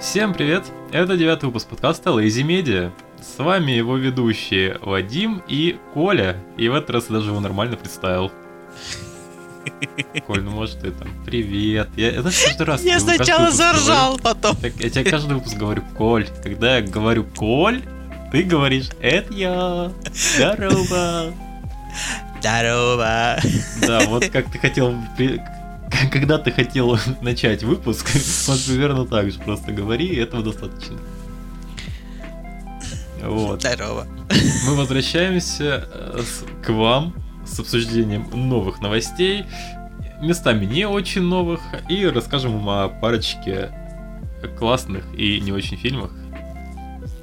Всем привет! Это девятый выпуск подкаста Lazy Media. С вами его ведущие Вадим и Коля. И в этот раз я даже его нормально представил. Коль, ну может ты там, привет. Я, знаешь, каждый раз... Я сначала заржал, говорю- потом. Так, я тебе каждый выпуск говорю, Коль. Когда я говорю Коль, ты говоришь, это я. Здорово. Здорово. Да, вот как ты хотел... Когда ты хотел начать выпуск, вот примерно так же просто говори, и этого достаточно. Вот. Здорово. Мы возвращаемся э, к вам с обсуждением новых новостей, местами не очень новых, и расскажем вам о парочке классных и не очень фильмах.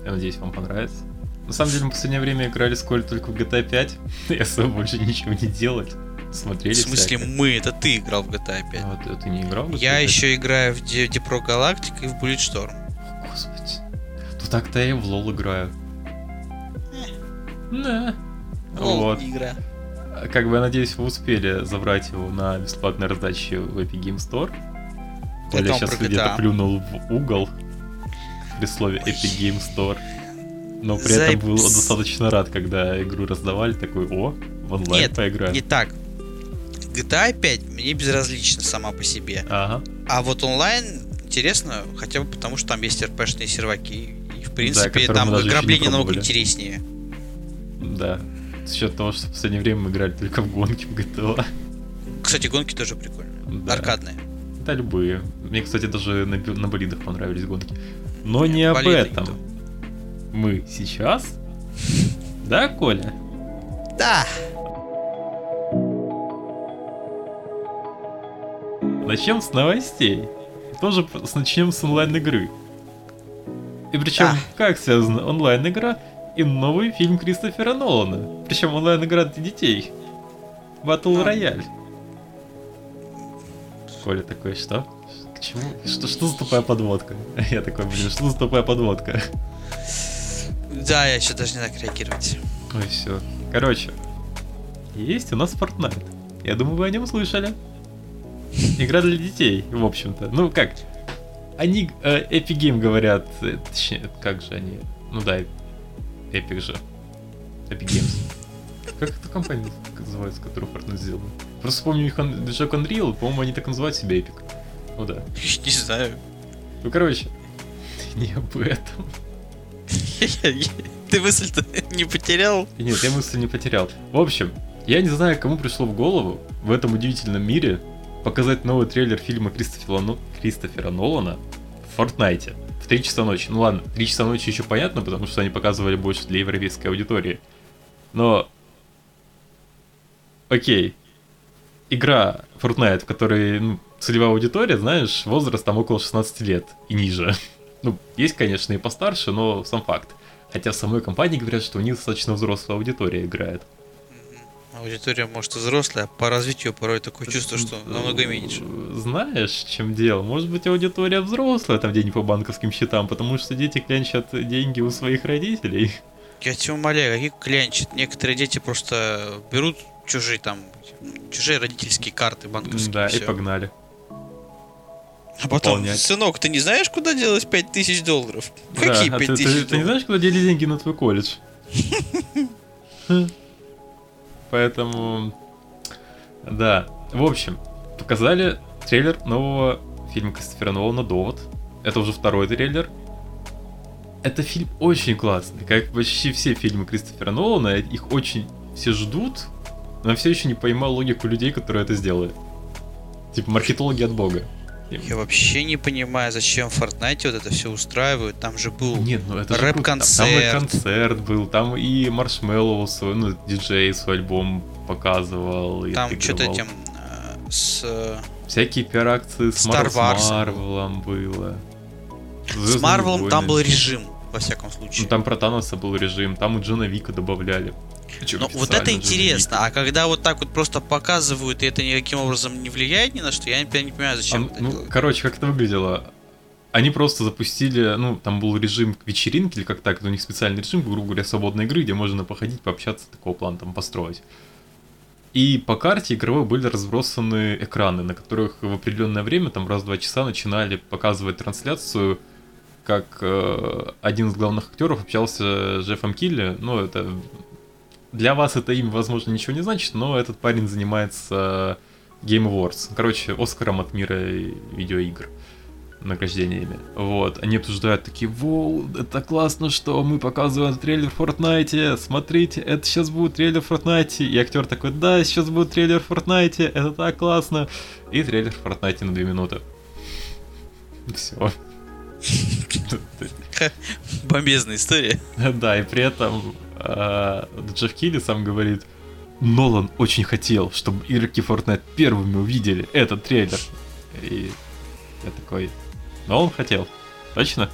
Я надеюсь, вам понравится. На самом деле, мы в последнее время играли с Колей только в GTA 5, и особо больше ничего не делать. Смотрели В смысле всякое. мы? Это ты играл в GTA 5. А вот ты не играл? в GTA Я 5? еще играю в Депро Галактик и в Bulletstorm. О, Господи. Ну так-то я и в лол играю. Да. Вот. игра. Как бы я надеюсь, вы успели забрать его на бесплатной раздаче в Epic Game Store. Коля сейчас где-то плюнул в угол при слове Epic Game Store. Но при Зай- этом был достаточно рад, когда игру раздавали, такой, о, в онлайн Нет, поиграем. Не так. GTA 5 мне безразлична сама по себе. Ага. А вот онлайн интересно, хотя бы потому, что там есть РПшные серваки. И в принципе которые там ограбление намного интереснее. Да. С учетом того, что в последнее время мы играли только в гонки в GTA. Кстати, гонки тоже прикольные. Да. Аркадные. Да, любые. Мне, кстати, даже на, на болидах понравились гонки. Но не об этом. не то. Мы сейчас? Да, Коля? Да. Начнем с новостей. Тоже с- начнем с онлайн-игры. И причем, Да. как связана онлайн-игра и новый фильм Кристофера Нолана. Причем онлайн-игра для детей. Battle А. Royale. Коля такой, что? К чему? Что, что за тупая подводка? Я такой, блин, что за тупая подводка? Да, я еще даже не так реагировать. Ой, все. Короче, есть у нас Fortnite. Я думаю, вы о нем слышали. Игра для детей, в общем-то. Ну как? Они э, Epic Game говорят, э, точнее, как же они? Ну да, Epic же. Epic Games. Как эта компания называется, которую Fortnite сделала? Просто помню их ан- движок Unreal, по-моему, они так называют себя Epic. Ну да. Не знаю. Ну короче, не об этом. Ты мысль-то не потерял? Нет, я мысль не потерял. В общем, я не знаю, кому пришло в голову в этом удивительном мире показать новый трейлер фильма Кристофера, Но- Кристофера Нолана в Фортнайте в 3 часа ночи. Ну ладно, 3 часа ночи еще понятно, потому что они показывали больше для европейской аудитории. Но... Окей. Игра Fortnite, в которой ну, целевая аудитория, знаешь, возраст там около 16 лет и ниже. Ну, есть, конечно, и постарше, но сам факт. Хотя в самой компании говорят, что у них достаточно взрослая аудитория играет. Аудитория, может, и взрослая, по развитию порой такое чувство, что намного меньше. Знаешь, чем дело? Может быть, аудитория взрослая там где-нибудь по банковским счетам, потому что дети клянчат деньги у своих родителей. Я тебя умоляю, какие клянчат. Некоторые дети просто берут чужие там, чужие родительские карты банковские. Да, и всё. погнали. А потом, пополнять. сынок, ты не знаешь, куда делось 5000 долларов? Да, Какие а ты, 5000 ты- ты не знаешь, куда дели деньги на твой колледж? Поэтому... Да. В общем, показали трейлер нового фильма Кристофера Нолана «Довод». Это уже второй трейлер. Это фильм очень классный, как почти все фильмы Кристофера Нолана, их очень все ждут, но я все еще не поймал логику людей, которые это сделали. Типа маркетологи от бога. Я вообще не понимаю, зачем в Fortnite вот это все устраивают. Там же был Нет, ну это же круто. Рэп-концерт. Там, и концерт был, там и Маршмеллоу свой, ну, диджей свой альбом показывал. там что-то этим э, с э, Всякие пиар-акции с, Марвелом было. с «Звездные Марвелом там войны». был режим во всяком случае. Ну, там про Таноса был режим, там и Джона Вика добавляли. Причем Ну, вот это интересно, а когда вот так вот просто показывают, и это никаким образом не влияет ни на что, я не, не понимаю, зачем А, это ну, делать. короче, как это выглядело? Они просто запустили, ну, там был режим вечеринки или как так, у них специальный режим, грубо говоря, свободной игры, где можно походить, пообщаться, такого плана там построить. И по карте игровой были разбросаны экраны, на которых в определенное время, там раз в два часа, начинали показывать трансляцию как э, один из главных актеров общался с Джеффом Килли. Ну, это для вас это имя, возможно, ничего не значит, но этот парень занимается Game Awards. Короче, Оскаром от мира видеоигр награждениями. Вот. Они обсуждают такие, воу, это классно, что мы показываем трейлер Fortnite, смотрите, это сейчас будет трейлер Fortnite. И актер такой, да, сейчас будет трейлер Fortnite, это так классно. И трейлер Fortnite на 2 минуты. Все. Бомбезная история. Да, и при этом э, Джефф Килли сам говорит, Нолан очень хотел, чтобы игроки Fortnite первыми увидели этот трейлер. И я такой, но он хотел. Точно?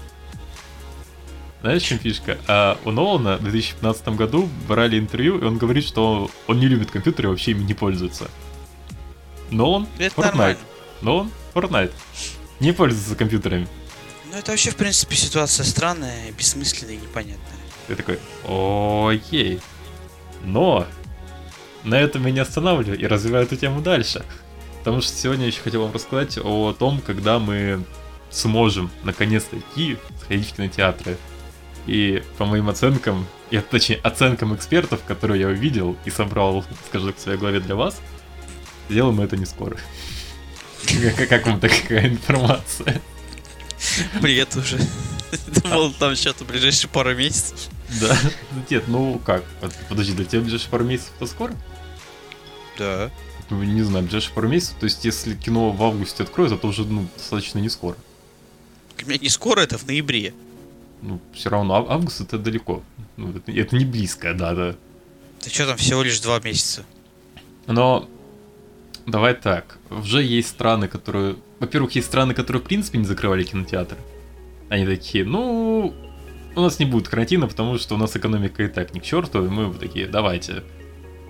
Знаешь, в чем фишка? А у Нолана в 2015 году брали интервью, и он говорит, что он не любит компьютеры и вообще ими не пользуется. Нолан Fortnite. Нолан Fortnite. Не пользуется компьютерами. Ну это вообще, в принципе, ситуация странная, бессмысленная и непонятная. Я такой, окей. Но на этом я не останавливаю и развиваю эту тему дальше. Потому что сегодня я еще хотел вам рассказать о том, когда мы сможем наконец-то идти, сходить в кинотеатры. И по моим оценкам, и, точнее оценкам экспертов, которые я увидел и собрал, скажу, к своей главе для вас, сделаем мы это не скоро. Как вам такая информация? Привет уже. Думал, там что-то ближайшие пару месяцев. Да. Нет, ну как? Под- Подожди, для тебя ближайшие пару месяцев это скоро? Да. Ну, не знаю, ближайшие пару месяцев. То есть, если кино в августе откроют, это уже ну, достаточно не скоро. У меня не скоро, это в ноябре. Ну, все равно ав- август это далеко. Ну, это, это не близкая дата. Ты что там, всего лишь два месяца? Но давай так. Уже есть страны, которые... Во-первых, есть страны, которые в принципе не закрывали кинотеатры. Они такие, ну, у нас не будет карантина, потому что у нас экономика и так ни к черту, и мы такие, давайте.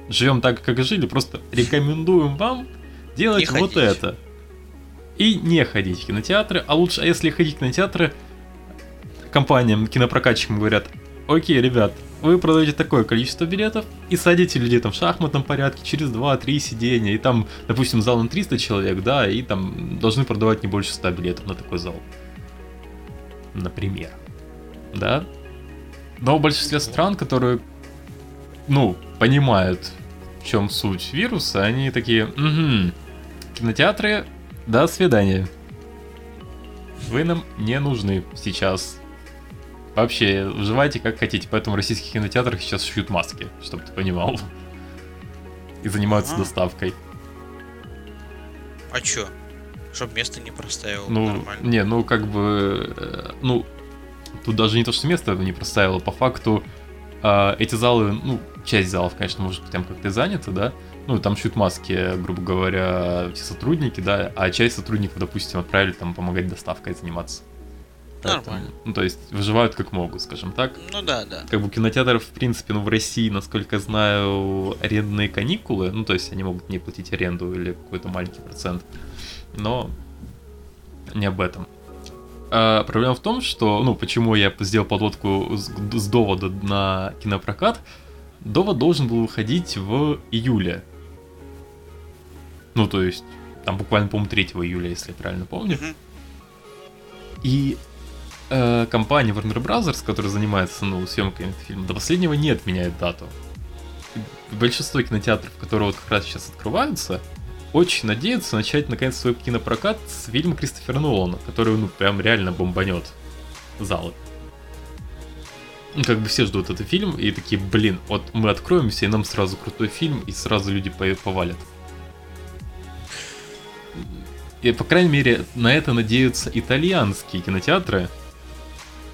Живем так, как и жили, просто рекомендуем вам делать Не вот ходить. это. И не ходить в кинотеатры, а лучше, а если ходить в кинотеатры, компаниям, кинопрокатчикам говорят, окей, ребят, вы продаете такое количество билетов и садите людей там в шахматном порядке через 2-3 сидения, и там, допустим, зал на 300 человек, да, и там должны продавать не больше 100 билетов на такой зал. Например. Да? Но в большинстве стран, которые, ну, понимают, в чем суть вируса, они такие, угу, кинотеатры, до свидания. Вы нам не нужны сейчас. Вообще, выживайте как хотите, поэтому в российских кинотеатрах сейчас шьют маски, чтобы ты понимал. И занимаются А. доставкой. А чё? Чтоб место не проставил. Ну, нормально. не, ну как бы, э, ну, тут даже не то, что место не проставило, по факту а, эти залы, ну, часть залов, конечно, может быть там как-то и заняты, да, ну, там шьют маски, грубо говоря, все сотрудники, да, а часть сотрудников, допустим, отправили там помогать доставкой заниматься. Поэтому, Нормально. Ну, то есть выживают как могут, скажем так. Ну да, да. Как бы кинотеатров, в принципе, ну, в России, насколько я знаю, арендные каникулы, ну, то есть они могут не платить аренду или какой-то маленький процент, но не об этом. А, проблема в том, что, ну, почему я сделал подводку с, с довода на кинопрокат, довод должен был выходить в июле. Ну, то есть, там буквально, по-моему, 3 июля, если я правильно помню. И э, компания Warner Bros., которая занимается ну, съемками фильма, до последнего не отменяет дату. Большинство кинотеатров, которые вот как раз сейчас открываются, очень надеются начать наконец свой кинопрокат с фильма Кристофера Нолана, который ну прям реально бомбанет залы. Ну, как бы все ждут этот фильм и такие, блин, вот мы откроемся, и нам сразу крутой фильм, и сразу люди по- повалят. И, по крайней мере, на это надеются итальянские кинотеатры,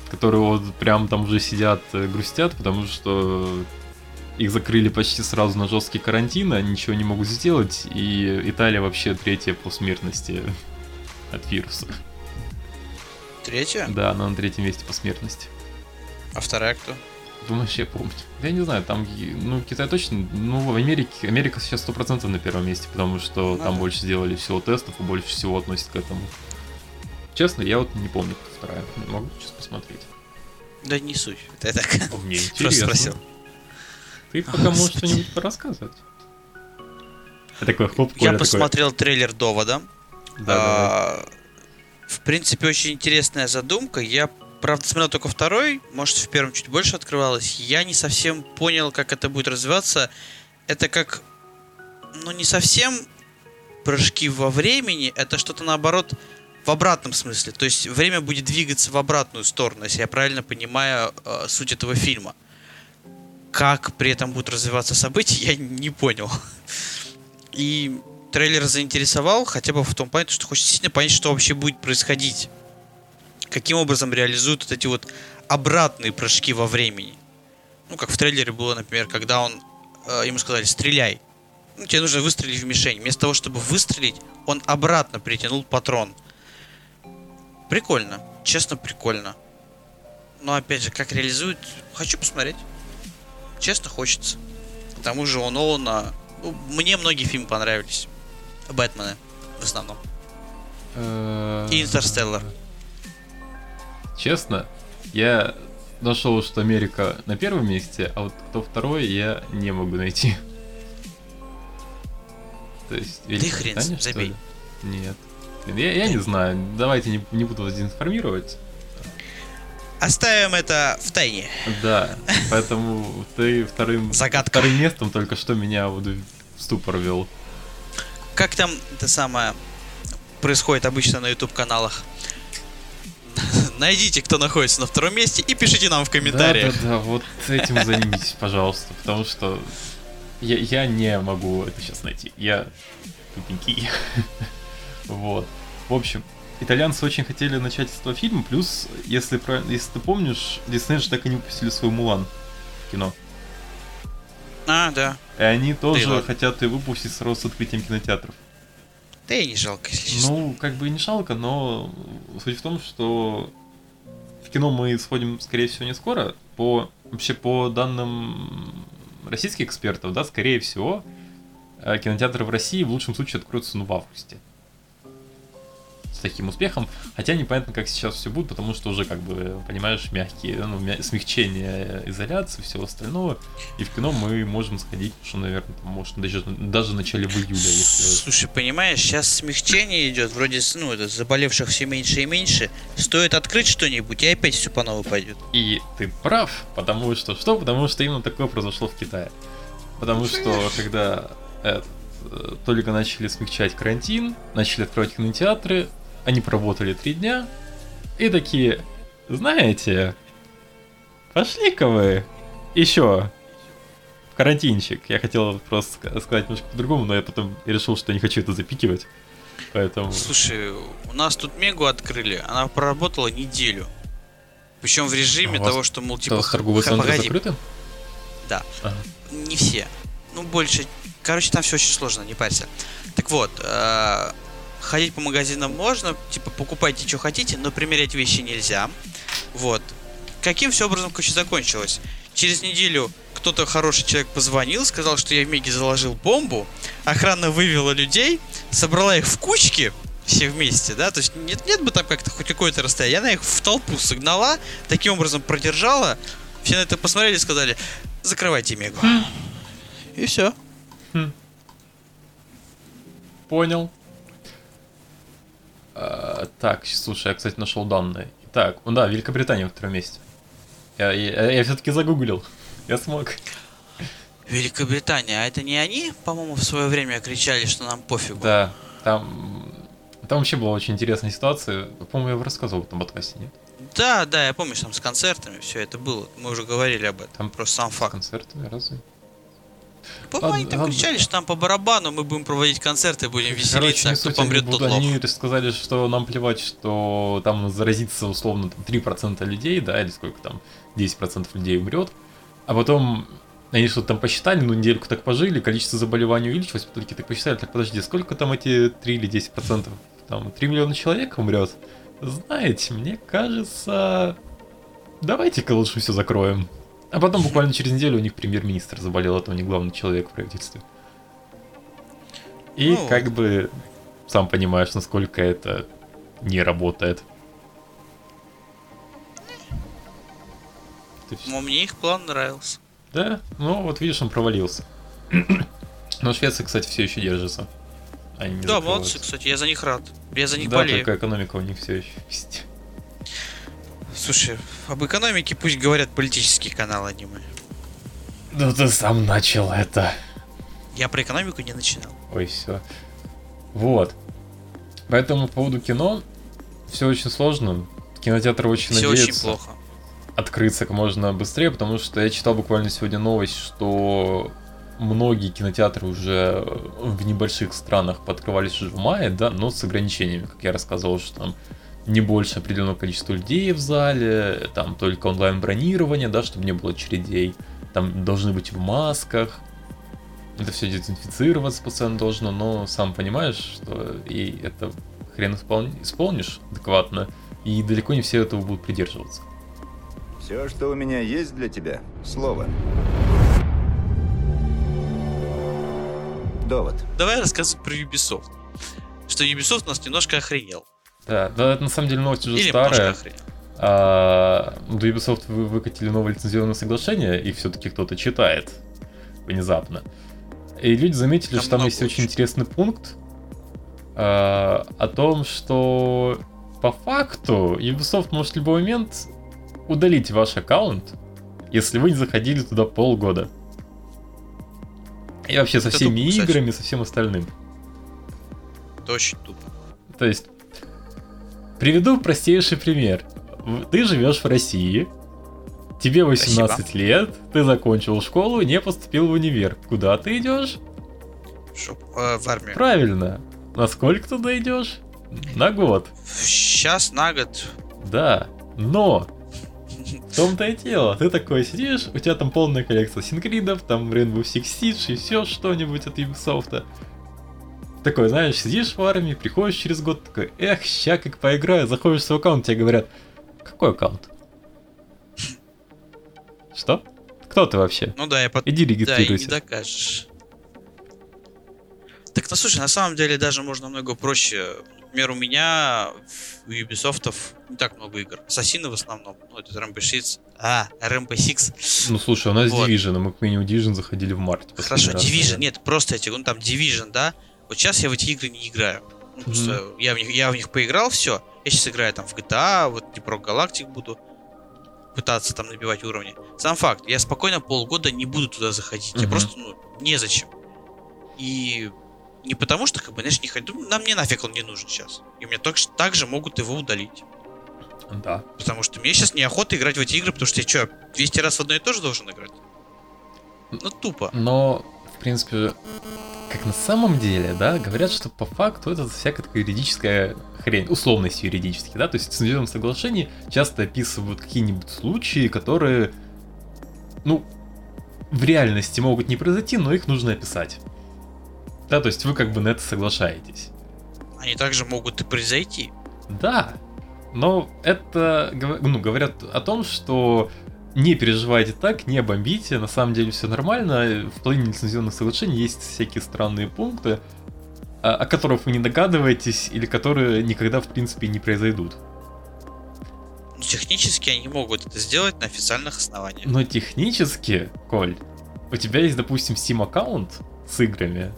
которые вот прям там уже сидят, э, грустят, потому что их закрыли почти сразу на жесткий карантин, они ничего не могут сделать, и Италия вообще третья по смертности от вируса. Третья? Да, она на третьем месте по смертности. А вторая кто? Думаешь, я помню. Я не знаю, там, ну, Китай точно, ну, в Америке, Америка сейчас 100% на первом месте, потому что Ну там больше сделали всего тестов и больше всего относят к этому. Честно, я вот не помню, кто вторая. Могу сейчас посмотреть. Да не суть. Это я так О, мне просто интересно. спросил. Ты пока можешь что-нибудь порассказывать. Я такой, хоп, Я такой, посмотрел трейлер довода. Да, давай. А, В принципе, очень интересная задумка. Я правда, смотрел только второй, может, в первом чуть больше открывалось. Я не совсем понял, как это будет развиваться. Это как, ну, не совсем прыжки во времени, это что-то наоборот в обратном смысле. То есть время будет двигаться в обратную сторону, если я правильно понимаю э, суть этого фильма. Как при этом будут развиваться события, я не понял. И трейлер заинтересовал, хотя бы в том плане, что хочется сильно понять, что вообще будет происходить. Каким образом реализуют вот эти вот обратные прыжки во времени. Ну, как в трейлере было, например, когда он э, ему сказали «стреляй». Ну, тебе нужно выстрелить в мишень. Вместо того, чтобы выстрелить, он обратно притянул патрон. Прикольно. Честно, прикольно. Но опять же, как реализуют, хочу посмотреть. Честно, хочется. К тому же у Нолана... Ну, мне многие фильмы понравились. Бэтмены, в основном. Э, И Интерстеллар. Честно, я нашел, что Америка на первом месте, а вот кто второй, я не могу найти. То есть, Да и хрен забей. Нет. Я, я не знаю, давайте не, не буду вас информировать. Оставим это в тайне. Да, поэтому ты вторым, Загадка. вторым местом только что меня вот в ступор вел. Как там это самое происходит обычно на YouTube каналах? Найдите, кто находится на втором месте, и пишите нам в комментариях. Да, да, да, вот этим займитесь, пожалуйста, потому что я, я не могу это сейчас найти. Я тупенький. Вот. В общем, итальянцы очень хотели начать с этого фильма, плюс, если, если ты помнишь, Дисней же так и не выпустили свой Мулан в кино. А, да. И они тоже ладно. хотят и выпустить сразу с открытием кинотеатров. Да и не жалко, если честно. Ну, как бы и не жалко, но суть в том, что в кино мы сходим, скорее всего, не скоро. По вообще по данным российских экспертов, да, скорее всего, э, кинотеатры в России в лучшем случае откроются ну, в августе. С таким успехом. Хотя непонятно, как сейчас все будет, потому что уже, как бы, понимаешь, мягкие, ну, мя- смягчение изоляции, всего остального. И в кино мы можем сходить, что, наверное, там, может, даже, даже в начале в июля, если Слушай, понимаешь, сейчас смягчение идет, вроде, ну, это, заболевших все меньше и меньше. Стоит открыть что-нибудь, и опять все по новой пойдет. И ты прав, потому что что? Потому что именно такое произошло в Китае. Потому что когда э, э, только начали смягчать карантин, начали открывать кинотеатры, они проработали три дня и такие, знаете, пошли-ка вы еще в карантинчик. Я хотел просто ска- сказать немножко по-другому, но я потом решил, что не хочу это запикивать. Поэтому... Слушай, у нас тут Мегу открыли, она проработала неделю. Причем в режиме А того, что, мол, типа, торговые центры погоди, закрыты? Да. Ага. не все. Ну, больше. Короче, там все очень сложно, не парься. Так вот, э, ходить по магазинам можно, типа, покупайте, что хотите, но примерять вещи нельзя. Вот. Каким все образом, короче, закончилось? Через неделю кто-то хороший человек позвонил, сказал, что я в Меге заложил бомбу, охрана вывела людей, собрала их в кучки, все вместе, да, то есть нет, нет бы там как-то хоть какое-то расстояние, она их в толпу согнала, таким образом продержала, все на это посмотрели и сказали, закрывайте Мегу. И все. Понял. А, так, слушай, я, кстати, нашел данные. Так, ну да, Великобритания во втором месте. Я, я, все-таки загуглил. Я смог. Великобритания, а это не они, по-моему, в свое время кричали, что нам пофигу? Да, там, там вообще была очень интересная ситуация. По-моему, я рассказывал об этом подкасте, нет? Да, да, я помню, что там с концертами все это было. Мы уже говорили об этом. Там Просто сам С факт. концертами разве? По-моему, они ладно, там кричали, что там по барабану мы будем проводить концерты, будем Короче, веселиться, не а кто помрет, они, тот лох. они сказали, что нам плевать, что там заразится условно там, 3% людей, да, или сколько там, 10% людей умрет. А потом они что-то там посчитали, ну недельку так пожили, количество заболеваний увеличилось, потом такие так посчитали, так подожди, сколько там эти 3 или 10%? Там 3 миллиона человек умрет? Знаете, мне кажется, давайте-ка лучше все закроем. А потом буквально через неделю у них премьер-министр заболел, это у них главный человек в правительстве. И Ну. как бы сам понимаешь, насколько это не работает. Ты Но мне их план нравился. Да, ну вот видишь, он провалился. Но Швеция, кстати, все еще держится. Они не да, молодцы, кстати, я за них рад. Я за них Да, болею. только экономика у них все еще есть. Слушай, об экономике пусть говорят политические каналы аниме. Ну ты сам начал это. Я про экономику не начинал. Ой, все. Вот. Поэтому по поводу кино все очень сложно. Кинотеатры очень Все надеются очень плохо. открыться как можно быстрее, потому что я читал буквально сегодня новость, что многие кинотеатры уже в небольших странах подкрывались уже в мае, да, но с ограничениями, как я рассказывал, что там не больше определенного количества людей в зале, там только онлайн-бронирование, да, чтобы не было очередей, там должны быть в масках, это все дезинфицироваться постоянно должно, но сам понимаешь, что и это хрен исполни- исполнишь адекватно, и далеко не все этого будут придерживаться. Все, что у меня есть для тебя, слово. Довод. Давай рассказывай про Ubisoft. Что Ubisoft у нас немножко охренел. Да, да, это на самом деле новость уже Или старая. А, до Ubisoft вы выкатили новое лицензионное соглашение, и все-таки кто-то читает внезапно. И люди заметили, Там что там есть очень очень. интересный пункт а, о том, что по факту Ubisoft может в любой момент удалить ваш аккаунт, если вы не заходили туда полгода. И вообще со всеми тупо, кстати. играми, со всем остальным. Это очень тупо. То есть, приведу простейший пример. Ты живешь в России, тебе 18 лет, ты закончил школу, не поступил в универ. Куда ты идешь? Чтоб, э, в армию. Правильно. На сколько туда идешь? На год. Сейчас на год. Да. Но в том-то и дело. Ты такой сидишь, у тебя там полная коллекция синкридов, там Rainbow Six Siege и все что-нибудь от Ubisoft. Такой, знаешь, сидишь в армии, приходишь через год, такой, эх, ща как поиграю, заходишь в свой аккаунт, тебе говорят, какой аккаунт? Что? Кто ты вообще? Ну да, я под... Иди Да, и не регистрируйся. докажешь. Так, ну слушай, на самом деле даже можно намного проще. Например, у меня в Ubisoft не так много игр. Ассасины в основном. Ну, это Rainbow Six. А, Rainbow Six. Ну слушай, у нас Вот. Division, а мы к меню Division заходили в марте. Хорошо, раз, Division. наверное. Нет, просто эти, ну там Division, да? Вот сейчас я в эти игры не играю. Ну, просто я, в них, я в них поиграл, все. Я сейчас играю там в GTA, вот про Галактик буду пытаться там набивать уровни. Сам факт, я спокойно полгода не буду туда заходить. Я Мгм. просто, ну, незачем. И не потому что, как бы, знаешь, не хочу. Нам мне нафиг он не нужен сейчас. И мне так, также могут его удалить. Да. Потому что мне сейчас неохота играть в эти игры, потому что я что, 200 раз в одно и то же должен играть? Ну, тупо. Но, в принципе, как на самом деле, да, говорят, что по факту это всякая такая юридическая хрень, условность юридически, да, то есть в лицензионном соглашении часто описывают какие-нибудь случаи, которые, ну, в реальности могут не произойти, но их нужно описать. Да, то есть вы как бы на это соглашаетесь. Они также могут и произойти. Да, но это ну, говорят о том, что не переживайте так, не бомбите, на самом деле все нормально. В половине лицензионных соглашений есть всякие странные пункты, а- о которых вы не догадываетесь или которые никогда в принципе не произойдут. Ну, технически они могут это сделать на официальных основаниях. Но технически, Коль, у тебя есть, допустим, Steam аккаунт с играми,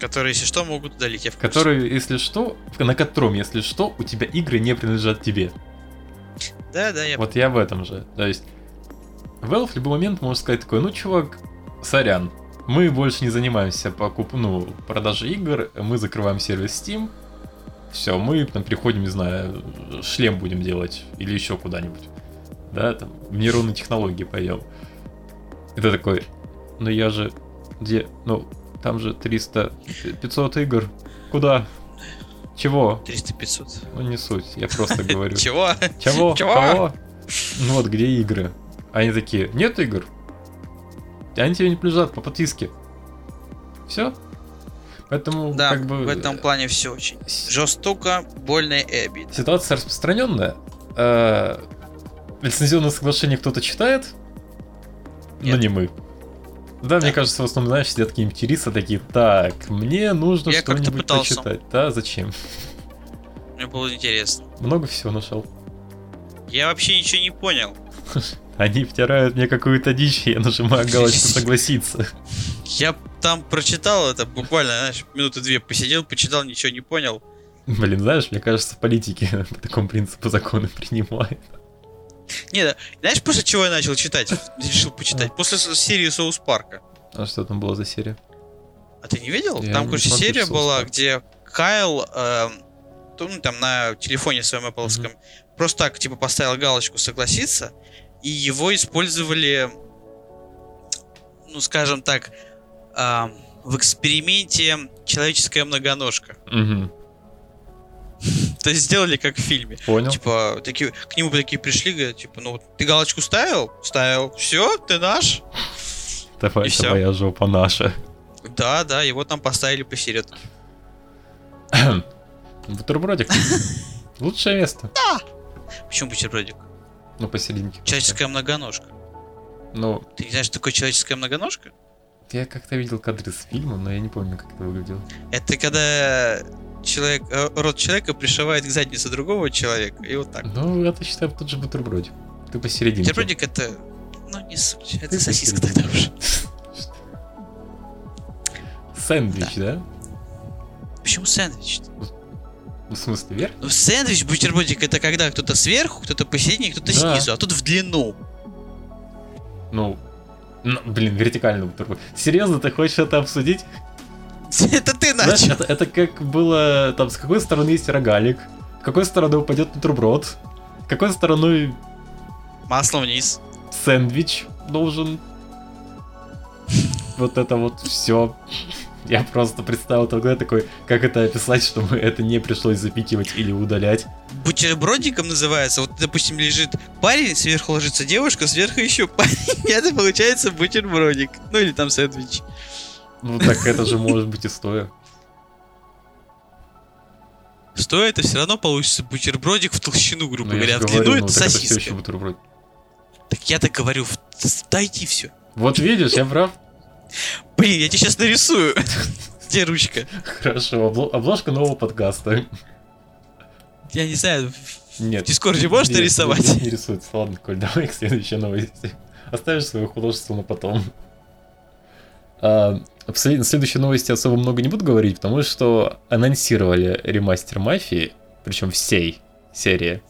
Которые, если что, могут удалить. Я в курсе. который, если что, на котором, если что, у тебя игры не принадлежат тебе. Да, да, я Вот я в этом же. То есть, Valve в любой момент может сказать такой, ну, чувак, сорян, мы больше не занимаемся покуп... ну, продажей игр, мы закрываем сервис Steam, все, мы там переходим, не знаю, шлем будем делать или еще куда-нибудь. Да, там, в нейронные технологии пойдем. И ты такой, ну я же, где, ну, там же 300, 500 игр, куда? Чего? 300-500. Ну не суть, я просто говорю. Чего? Чего? Чего? Ну вот, где игры? Они такие, нет игр. Они тебе не принадлежат по подписке. Все. Поэтому, Да, как бы... в этом плане все очень жестоко, больно и обидно. Ситуация распространенная. Э, Лицензионное соглашение кто-то читает, но Нет. не мы. Да, мне Да. кажется, в основном, знаешь, сидят какие-нибудь юристы такие, так, мне нужно что-нибудь почитать. Да, зачем? Мне было интересно. Много всего нашел. Я вообще ничего не понял. Они втирают мне какую-то дичь, я нажимаю галочку согласиться. Я там прочитал это буквально, знаешь, минуты две посидел, почитал, ничего не понял. Блин, знаешь, мне кажется, политики по такому принципу законы принимают. Не, знаешь, после чего я начал читать? Решил почитать. После серии Соус Парка. А что там было за серия? А ты не видел? Я там, не короче, серия была, где Кайл, то, ну, там на телефоне своем Apple, просто так, типа, поставил галочку согласиться, и его использовали, ну, скажем так, ам, в эксперименте человеческая многоножка. Угу. То есть сделали как в фильме. Понял. Типа, такие, к нему такие пришли, говорят, типа, ну, вот ты галочку ставил? Ставил. Все, ты наш? Давай, всё. твоя жопа наша. Да, да, его там поставили посередке. Бутербродик. Лучшее место. Почему бутербродик? Ну, посерединке. Человеческая многоножка. Ну, Ты не знаешь, что такое человеческая многоножка? я как-то видел кадры с фильма, но я не помню, как это выглядело. Это когда человек, э, рот человека пришивает к заднице другого человека, и вот так. Ну, это считаю тот же бутербродик. Ты посерединке. Бутербродик это, ну не суть, это Ты сосиска тогда уже. Сэндвич, да? Почему сэндвич? В смысле, вверх? Ну сэндвич, бутербродик это когда кто-то сверху, кто-то посередине, кто-то Да. снизу, а тут в длину. Ну, ну, блин, вертикальный бутерброд. Серьезно, ты хочешь это обсудить? Это ты Знаешь, начал. это, это как было, там, с какой стороны есть рогалик, с какой стороны упадет бутерброд, с какой стороной Масло вниз. сэндвич должен. Вот это вот все. Я просто представил тогда такой, как это описать, чтобы это не пришлось запикивать или удалять. Бутербродиком называется. Вот, допустим, лежит парень, сверху ложится девушка, сверху еще парень. И это получается бутербродик. Ну или там сэндвич. Ну так это же может быть и стоя. Стоит, это все равно получится бутербродик в толщину, грубо Ну, говоря. же В длину говорю, ну, это это все сосиска. еще бутерброд. Так я так говорю, дойди все. Вот видишь, я прав. Блин, я тебе сейчас нарисую. Где ручка? Хорошо, обло- обложка нового подкаста. Я не знаю, в Нет. Дискорде можешь Нет, нарисовать? Не, не рисуется. Ладно, Коль, давай к следующей новости. Оставишь свое художество на потом. А, в след- следующей новости особо много не буду говорить, потому что анонсировали ремастер Мафии, причем всей серии.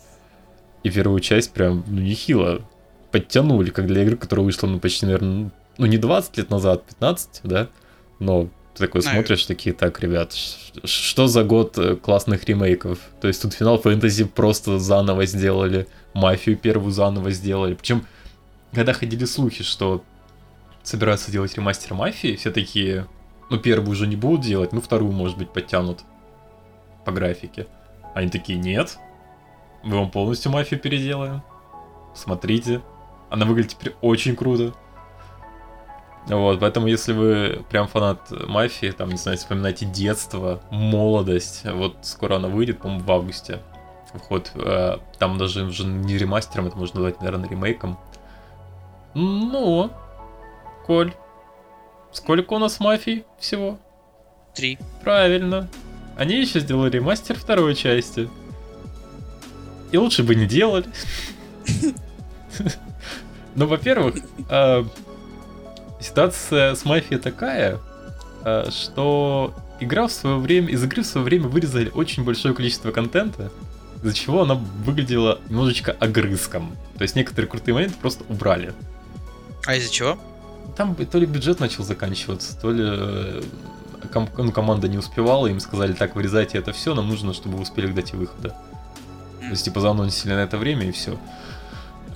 И первую часть прям, ну, нехило подтянули, как для игры, которая вышла, ну, почти, наверное, ну, не 20 лет назад, 15, да? Но ты такой Наверно. смотришь, такие, так, ребят, что за год э, классных ремейков? То есть тут Финал Фэнтези просто заново сделали, Мафию первую заново сделали. Причем, когда ходили слухи, что собираются делать ремастер Мафии, все такие, ну, первую уже не будут делать, ну, вторую, может быть, подтянут по графике. Они такие, нет, мы вам полностью Мафию переделаем. Смотрите, она выглядит теперь очень круто. Вот, поэтому если вы прям фанат мафии, там, не знаю, вспоминайте детство, молодость, вот скоро она выйдет, по-моему, в августе. Вход, э, там даже уже не ремастером, это можно назвать, наверное, ремейком. Ну, Коль, сколько у нас мафий всего? Три. Правильно. Они еще сделали ремастер второй части. И лучше бы не делали. Ну, во-первых, э, ситуация с мафией такая, э, что игра в свое время, из игры в свое время вырезали очень большое количество контента, из-за чего она выглядела немножечко огрызком. То есть некоторые крутые моменты просто убрали. А из-за чего? Там то ли бюджет начал заканчиваться, то ли э, ком- ну, команда не успевала, им сказали, так, вырезайте это все, нам нужно, чтобы вы успели к дате выхода. То есть, типа, заанонсили на это время и все.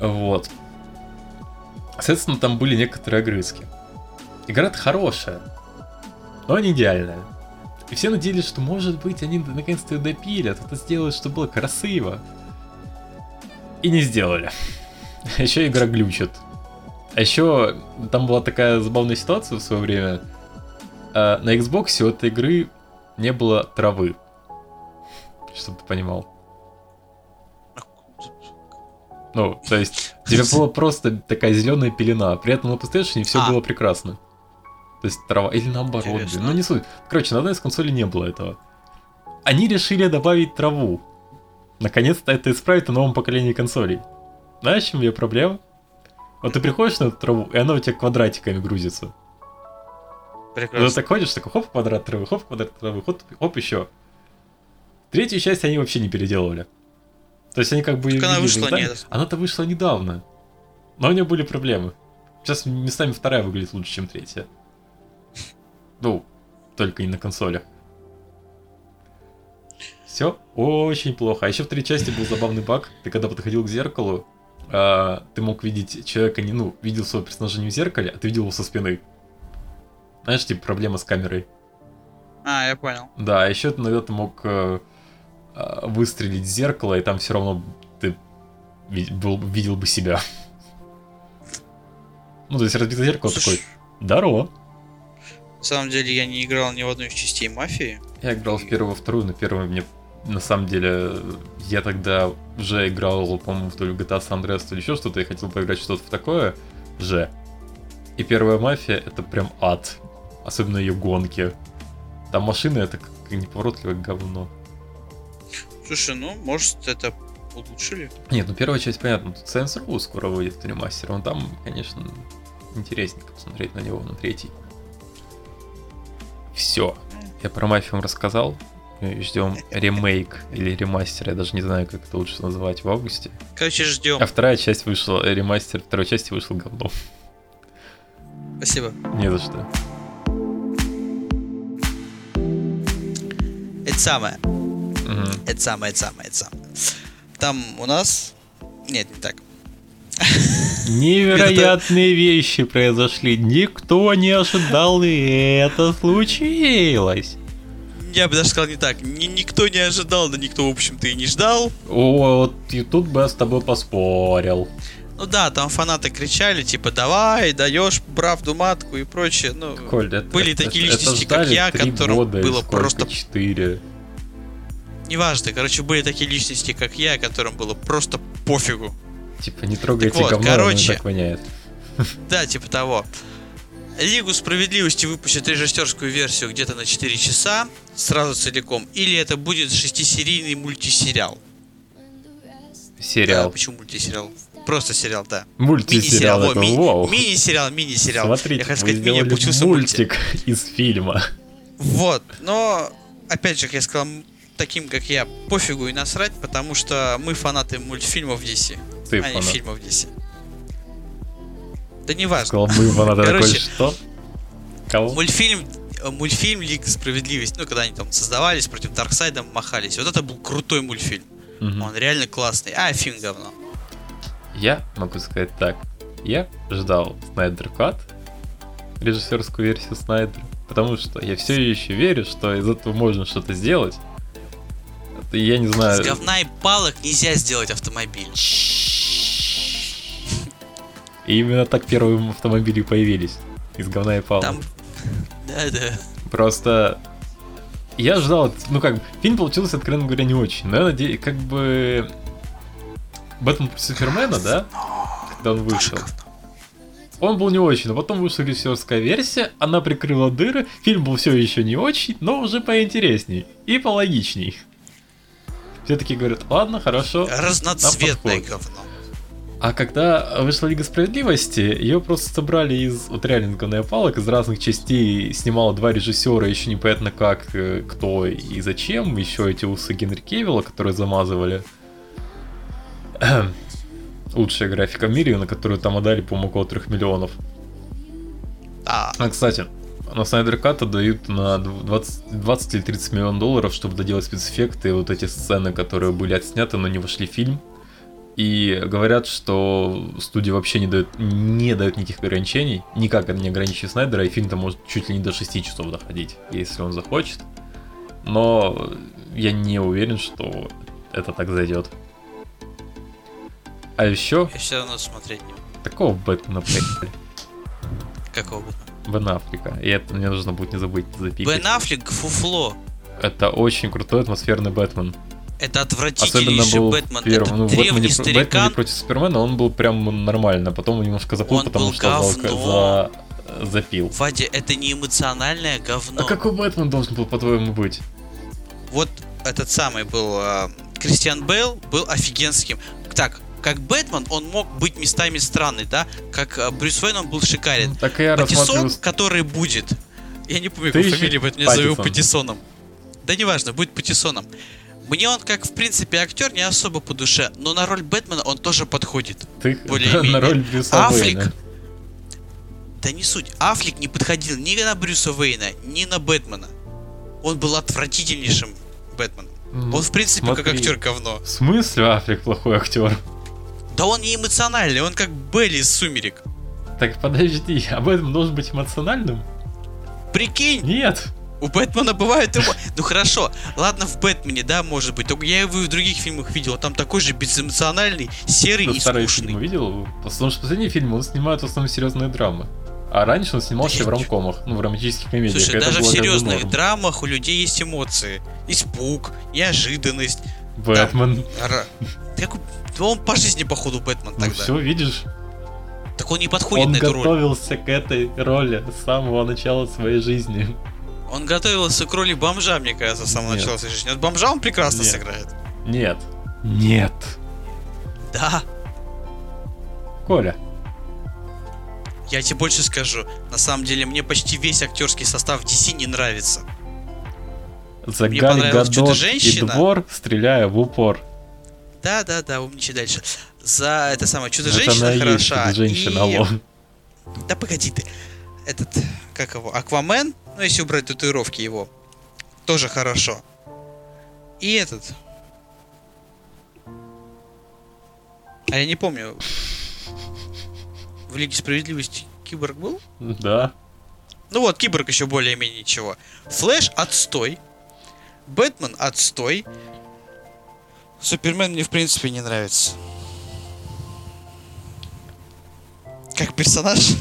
Вот. Соответственно, там были некоторые огрызки. Игра-то хорошая, но не идеальная. И все надеялись, что, может быть, они наконец-то ее допилят, это сделают, чтобы было красиво. И не сделали. Еще игра глючит. А еще там была такая забавная ситуация в свое время. А, на Xbox у этой игры не было травы. Чтобы ты понимал. Ну, то есть, у тебя была просто такая зеленая пелена. При этом на PlayStation все А. было прекрасно. То есть трава, или наоборот, блин, Интересно. ну не суть. Короче, на одной из консолей не было этого. Они решили добавить траву. Наконец-то это исправит на новом поколении консолей. Знаешь, в чем ее проблема? Вот ты приходишь на эту траву, и она у тебя квадратиками грузится. Ну, ты Прекрасно. так ходишь, такой хоп, квадрат травы, хоп, квадрат травы, хоп, хоп, еще. Третью часть они вообще не переделывали. То есть они как бы... Так она вышла нет. Она-то вышла недавно. Но у нее были проблемы. Сейчас местами вторая выглядит лучше, чем третья. Ну, только не на консолях. Все очень плохо. А еще в третьей части был забавный баг. Ты когда подходил к зеркалу, а, ты мог видеть человека не, ну, видел своего персонажа не в зеркале, а ты видел его со спины. Знаешь, типа проблема с камерой. А, я понял. Да, а еще ты мог э, э, выстрелить в зеркало, и там все равно ты был- видел бы себя. Ну, то есть разбитое зеркало Слушай, такой, здорово. На самом деле я не играл ни в одну из частей мафии. Я играл в первую, вторую, но первую мне на самом деле я тогда уже играл, по-моему, то ли в GTA San Andreas, то ли еще что-то, и хотел поиграть что-то в такое же. И первая мафия это прям ад. Особенно ее гонки. Там машины это как неповоротливое говно. Слушай, ну, может, это улучшили? Нет, ну первая часть, понятно, тут Saints Row скоро выйдет в ремастер, он там, конечно, интересненько посмотреть на него, на третий. Все, я про мафию вам рассказал, ждем ремейк или ремастер, я даже не знаю, как это лучше назвать, в августе. Короче, ждем. А вторая часть вышла, э, ремастер второй части вышел говно. Спасибо. Не за что. Это самое. Это самое, это самое, это самое. Там у нас... Нет, не так. Невероятные вещи произошли, никто не ожидал, и это случилось. Я бы даже сказал не так. Ни- никто не ожидал, да никто, в общем-то, и не ждал. Вот и тут бы я с тобой поспорил. Ну да, там фанаты кричали, типа, давай, даешь правду матку и прочее. Ну, Коль, это, Были это- такие это личности, как ждали я, которым года, было просто- четыре. неважно. Короче, были такие личности, как я, которым было просто пофигу. Типа, не трогайте Так вот, говно, короче. так воняет. Да, типа того. Лигу справедливости выпустит режиссерскую версию где-то на 4 часа, сразу целиком. Или это будет шестисерийный мультисериал. Да, Сериал. почему мультисериал? Просто сериал, да. Мультисериал, Мини-сериал, это ми- вау. мини-сериал, мини-сериал. Смотрите, Я мы сказать, мини, мультик. мультик из фильма. Вот, но, опять же, как я сказал, таким, как я, пофигу и насрать, потому что мы фанаты мультфильмов DC, Ты а не фанат. фильмов DC. Да не важно. Сказал, мы фанаты такой, Короче, что? Кого? Мультфильм, э, мультфильм Лига Справедливости, ну, когда они там создавались, против Дарксайда махались. Вот это был крутой мультфильм. Мгм. Он реально классный. А, фильм говно. Я могу сказать так. Я ждал Снайдер Кат, режиссерскую версию Снайдера, потому что я все еще верю, что из этого можно что-то сделать. Это Я не знаю. говна и палок нельзя сделать автомобиль. И именно так первые автомобили появились. Из говна и палок. Там... Да-да. Просто я ждал, ну как, фильм получился, откровенно говоря, не очень. Но я надеюсь, как бы... Бэтмен Супермена, да? Когда он вышел. Он был не очень, но потом вышла режиссерская версия, она прикрыла дыры, фильм был все еще не очень, но уже поинтересней и пологичней. Все таки говорят, ладно, хорошо. Разноцветное говно. А когда вышла Лига Справедливости, ее просто собрали из, вот реально из говна и палок, из разных частей, снимало два режиссера, еще непонятно как, э, кто и зачем, еще эти усы Генри Кевилла, которые замазывали. Лучшая графика в мире, на которую там отдали, по-моему, около 3 миллионов. А, А, кстати, на Снайдер Ката дают на 20, 20 или 30 миллионов долларов, чтобы доделать спецэффекты, вот эти сцены, которые были отсняты, но не вошли в фильм. И говорят, что студия вообще не дает, не дает никаких ограничений, никак не ограничивает Снайдера, и фильм там может чуть ли не до 6 часов доходить, если он захочет. Но я не уверен, что это так зайдет. А еще я все равно смотреть не буду. такого Бэтмена поехали. Какого бы. Бен Аффлека. И это мне нужно будет не забыть запикать. Бен Аффлек фуфло. Это очень крутой атмосферный Бэтмен. Это Особенно отвратительнейший был Бэтмен. в первом, это ну, древний Бэтмене, про- старикан. Бэтмене против Супермена он был прям нормально, потом немножко заплыл, Он потому что говно. за- запил. Вадя, это не эмоциональное говно. А какой Бэтмен должен был, по-твоему, быть? Вот этот самый был э, Кристиан Бейл был офигенским. Так, как Бэтмен, он мог быть местами странный, да? Как э, Брюс Уэйн, он был шикарен. Так и я Патисон, рассматриваю... который будет. Я не помню, ищи фамилии, поэтому я зову. Патисоном. Да неважно, будет Патисоном. Мне он, как в принципе актер, не особо по душе, но на роль Бэтмена он тоже подходит. Ты Более-менее. на роль Брюса Аффлек. Уэйна. Да не суть. Аффлек не подходил ни на Брюса Уэйна, ни на Бэтмена. Он был отвратительнейшим Бэтменом. Ну, Он, в принципе, как смотри. актер говно. В смысле Аффлек плохой актер? Да он не эмоциональный, он как Белли из «Сумерек». Так подожди, а Бэтмен должен быть эмоциональным? Прикинь, Нет. У Бэтмена бывает эмо... Ну хорошо, ладно в Бэтмене, да, может быть. Только я его и в других фильмах видел. Он там такой же безэмоциональный, серый Ты и старые скучный. фильмы видел? Потому что последние фильмы он снимает в основном серьезные драмы. А раньше он снимался Да в ромкомах, ну, в романтических комедиях. Слушай, Это даже в как серьезных драмах у людей есть эмоции. Испуг, неожиданность. Бэтмен. да он по жизни, походу, Бэтмен Ну тогда. все, видишь, Так он не подходит он на эту роль. готовился к этой роли с самого начала своей жизни. Он готовился к роли бомжа, мне кажется, с самого Нет. начала своей жизни. Вот бомжа он прекрасно Нет. сыграет. Нет. Нет. Да. Коля, Я тебе больше скажу. На самом деле, мне почти весь актерский состав DC не нравится. за Мне Галь понравилось Гадот и «Чудо-женщина». двор стреляю в упор. Да, да, да, умничай дальше. За это самое чудо-женщина хороша. женщина, и-. Да погоди ты. Этот, как его, Аквамен, ну если убрать татуировки его, тоже хорошо. И этот. А я не помню. В Лиге Справедливости Киборг был? Да. Ну вот, Киборг еще более-менее ничего. Флэш отстой. Бэтмен отстой. Супермен мне в принципе не нравится. Как персонаж.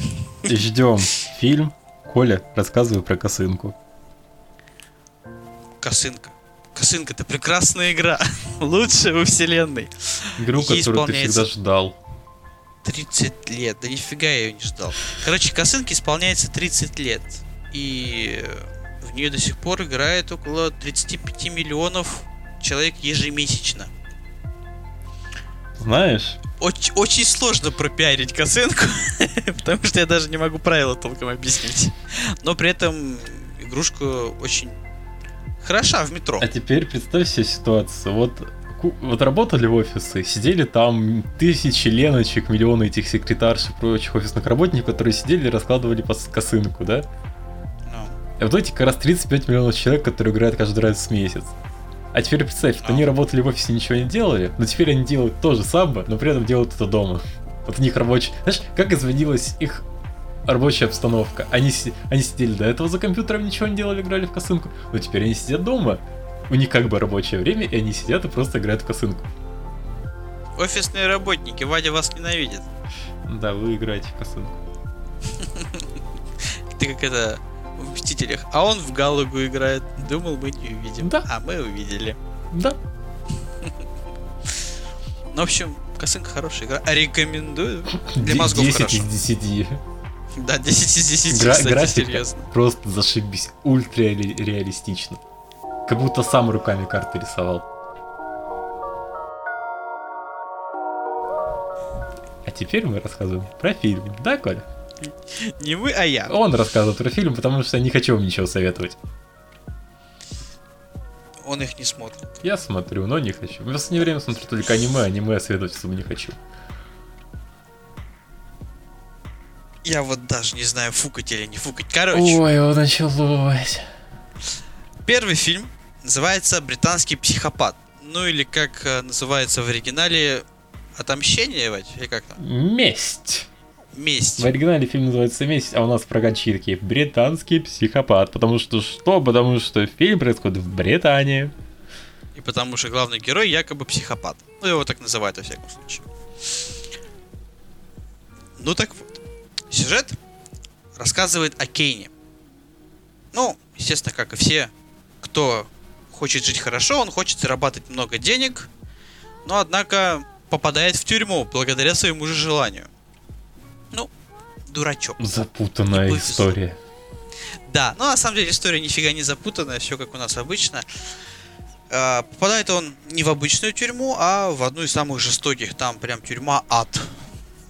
Ждем фильм. Коля, рассказывай про косынку. Косынка. Косынка это прекрасная игра. Лучшая во вселенной. Игру, Ей которую ты всегда ждал. 30 лет. Да нифига я ее не ждал. Короче, косынке исполняется 30 лет. И в нее до сих пор играет около 35 миллионов человек ежемесячно. Знаешь, Очень, очень сложно пропиарить косынку, потому что я даже не могу правила толком объяснить. Но при этом игрушка очень хороша в метро. а теперь представь себе ситуацию. Вот, вот работали офисы, сидели там тысячи леночек, миллионы этих секретарш и прочих офисных работников, которые сидели и раскладывали по косынку, да? Ну, И вот эти как раз 35 миллионов человек, которые играют каждый раз в месяц. А теперь представь, А. они работали в офисе, ничего не делали, но теперь они делают то же самое, но при этом делают это дома. Вот у них рабочий... Знаешь, как изменилась их рабочая обстановка? Они, они сидели до этого за компьютером, ничего не делали, играли в косынку, но теперь они сидят дома. У них как бы рабочее время, и они сидят и просто играют в косынку. офисные работники, Вадя вас ненавидит. Да, вы играете в косынку. Ты как это в Мстителях. А он в Галагу играет. Думал, мы не увидим. Да. А мы увидели. Да. Ну, в общем, косынка хорошая игра. Рекомендую. Для мозгов 10 хорошо. из 10. Да, 10 из 10, Гра- кстати, графика серьезно. просто зашибись, ультра реали- реалистично. Как будто сам руками карты рисовал. А теперь мы рассказываем про фильм, да, Коля? Не мы, а я. Он рассказывает про фильм, потому что я не хочу вам ничего советовать. Он их не смотрит. Я смотрю, но не хочу. В последнее время смотрю только аниме, аниме советовать особо не хочу. Я вот даже не знаю, фукать или не фукать. Короче, Ой, вот началось. первый фильм называется «Британский психопат». Ну или как э, называется в оригинале «Отомщение», Вадь? Или как там? Месть. «Месть». В оригинале фильм называется «Месть», а у нас в прокатчике такие «Британский психопат». Потому что что? Потому что фильм происходит в Британии. И потому что главный герой якобы психопат. Ну, его так называют во всяком случае. Ну так вот. Сюжет рассказывает о Кейне. Ну, естественно, как и все, кто хочет жить хорошо, он хочет зарабатывать много денег, но, однако, попадает в тюрьму благодаря своему же желанию. Ну, дурачок. Запутанная история. Да, но на самом деле история нифига не запутанная, все как у нас обычно. А, Попадает он не в обычную тюрьму, а в одну из самых жестоких, там прям тюрьма ад.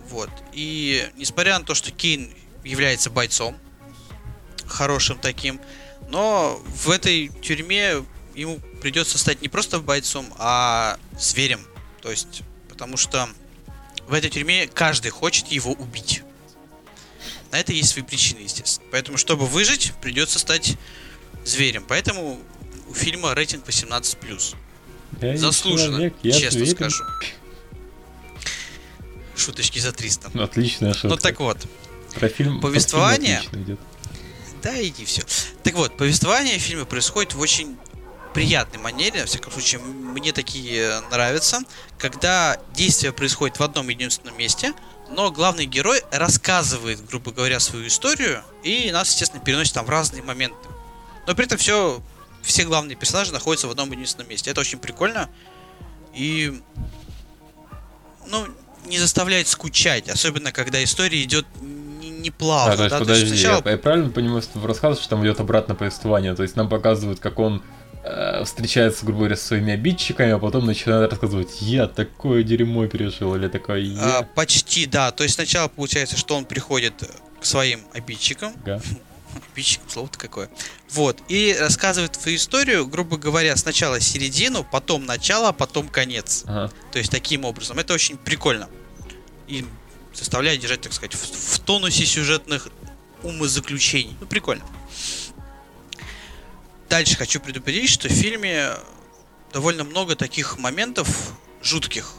Вот. И несмотря на то, что Кейн является бойцом, хорошим таким, но в этой тюрьме ему придется стать не просто бойцом, а зверем. То есть, потому что в этой тюрьме каждый хочет его убить. На это есть свои причины, естественно. Поэтому, чтобы выжить, придется стать зверем. Поэтому у фильма рейтинг 18+. Я Заслуженно, человек, я честно зверь. скажу. Шуточки за 300. Ну, Отличная шутка. Ну так вот, Про фильм повествование- отлично идет. да иди все. Так вот, повествование фильма происходит в очень приятной манере, во всяком случае, мне такие нравятся, когда действие происходит в одном единственном месте, но главный герой рассказывает, грубо говоря, свою историю, и нас, естественно, переносит там в разные моменты. Но при этом все, все главные персонажи находятся в одном единственном месте. Это очень прикольно. И, ну, не заставляет скучать, особенно когда история идет не, плавно. А, то есть, подожди, сначала я, я правильно понимаю, что ты рассказываешь, что там идет обратное повествование, то есть нам показывают, как он встречается, грубо говоря, со своими обидчиками, а потом начинает рассказывать, я такое дерьмо пережил, или такое я... А, почти, да. То есть сначала получается, что он приходит к своим обидчикам. Ага. Обидчикам, слово-то какое. Вот. И рассказывает свою историю, грубо говоря, сначала середину, потом начало, а потом конец. Ага. То есть таким образом. Это очень прикольно. И заставляет держать, так сказать, в, в тонусе сюжетных умозаключений. Ну, прикольно. Дальше хочу предупредить, что в фильме довольно много таких моментов жутких,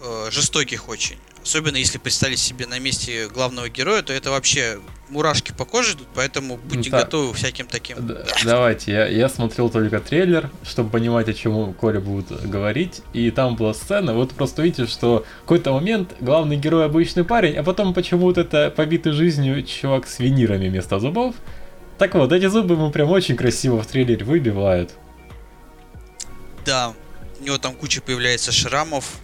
э, жестоких очень. Особенно если представить себе на месте главного героя, то это вообще мурашки по коже идут, поэтому будьте так. готовы к всяким таким. Д- Давайте, я, я смотрел только трейлер, чтобы понимать, о чем Коля будет говорить, и там была сцена, вот просто видите, что в какой-то момент главный герой обычный парень, а потом почему-то это побитый жизнью чувак с винирами вместо зубов. Так вот, эти зубы ему прям очень красиво в трейлере выбивают. Да, у него там куча появляется шрамов,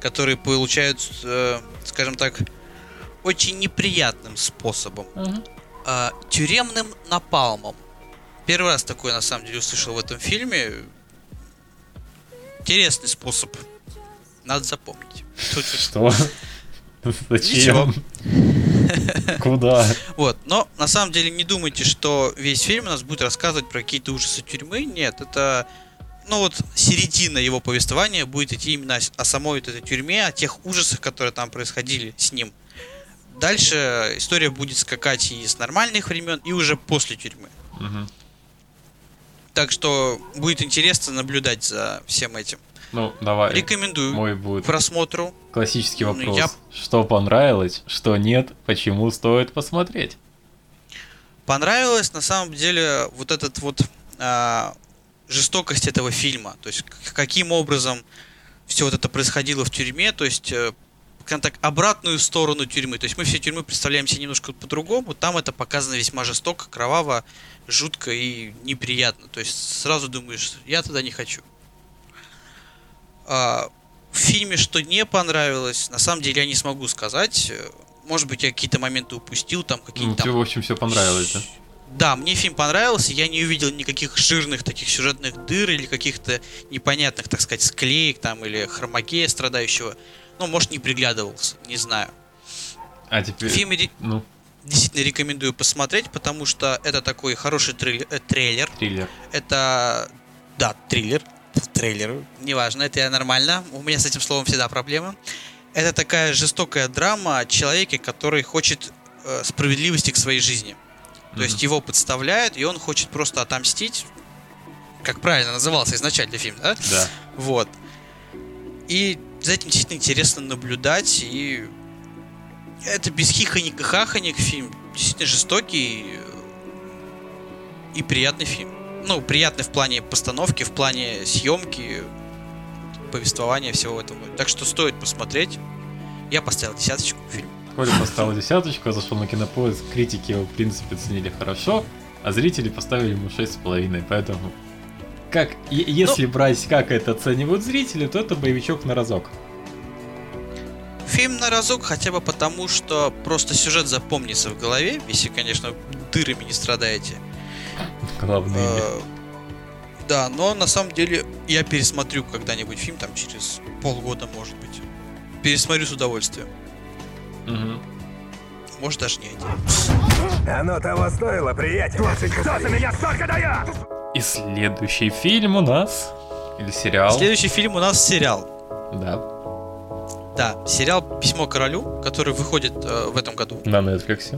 которые получают, э, скажем так, очень неприятным способом. А, тюремным напалмом. Первый раз такое на самом деле услышал в этом фильме. Интересный способ. Надо запомнить. Что? Зачем? Куда? Вот, но на самом деле не думайте, что весь фильм у нас будет рассказывать про какие-то ужасы тюрьмы. Нет, это, ну вот, середина его повествования будет идти именно о самой вот этой тюрьме, о тех ужасах, которые там происходили с ним. Дальше история будет скакать и с нормальных времен, и уже после тюрьмы. Мгм. Так что будет интересно наблюдать за всем этим. Ну, давай. Рекомендую Мой к будет просмотру. классический Ну, вопрос. я- Что понравилось, что нет, почему стоит посмотреть? понравилось на самом деле вот этот вот а, жестокость этого фильма, то есть каким образом все вот это происходило в тюрьме, то есть э, скажем так обратную сторону тюрьмы, то есть мы все тюрьмы представляем себе немножко по-другому, там это показано весьма жестоко, кроваво, жутко и неприятно, то есть сразу думаешь, я туда не хочу. А, в фильме что не понравилось, на самом деле я не смогу сказать. Может быть, я какие-то моменты упустил, там какие-то Ну, там тебе, в общем, все понравилось, да? да, мне фильм понравился, я не увидел никаких жирных таких сюжетных дыр или каких-то непонятных, так сказать, склеек там или хромакея страдающего. Ну, может, не приглядывался, не знаю. А теперь... Фильм ре- Ну, действительно рекомендую посмотреть, потому что это такой хороший э, трейлер. триллер. Это, да, триллер. Трейлер, неважно, это я нормально. У меня с этим словом всегда проблемы. Это такая жестокая драма о человеке, который хочет э, справедливости к своей жизни. То есть его подставляют, и он хочет просто отомстить. Как правильно назывался изначально фильм, да? Да. Вот. И за этим действительно интересно наблюдать. И это без хихонек и хахонек фильм. Действительно жестокий э, и приятный фильм. Ну, приятный в плане постановки, в плане съемки, повествования, всего этого. Так что стоит посмотреть. Я поставил десяточку фильм. Коля поставил десяточку, зашел на кинопоиск, критики его, в принципе, ценили хорошо, а зрители поставили ему шесть с половиной, поэтому... Как, е- если брать, как это оценивают зрители, то это боевичок на разок. Фильм на разок хотя бы потому, что просто сюжет запомнится в голове, если, конечно, дырами не страдаете. Главное. Э, Да, но на самом деле я пересмотрю когда-нибудь фильм, там через полгода, может быть. Пересмотрю с удовольствием. Мгм. Может, даже не один. Оно того стоило, приятель. Что за меня столько дает? И следующий фильм у нас... Или сериал. Следующий фильм у нас сериал. Да, Да, сериал «Письмо королю», который выходит э, в этом году на Netflix.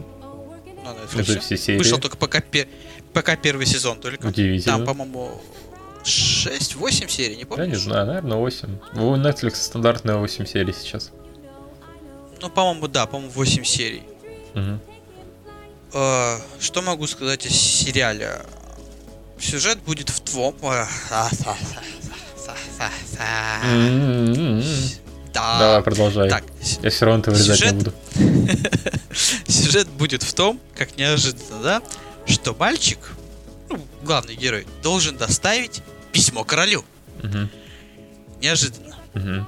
на Netflix. Это все серии. Вышел только пока, пе- пока первый сезон только. Удивительно. Там, по-моему, 6-8 серий, не Я помню. не знаю, наверное, 8. У Netflix стандартная 8 серий сейчас. Ну, по-моему, да, по-моему, 8 серий. Мгм. Э, что могу сказать о сериале? Сюжет будет в твом... Да. Давай, продолжай. Так, Я все равно это вырезать Сюжет? не буду. сюжет будет в том, как неожиданно, да, что мальчик, ну, главный герой, должен доставить письмо королю. Мгм. Неожиданно. Мгм.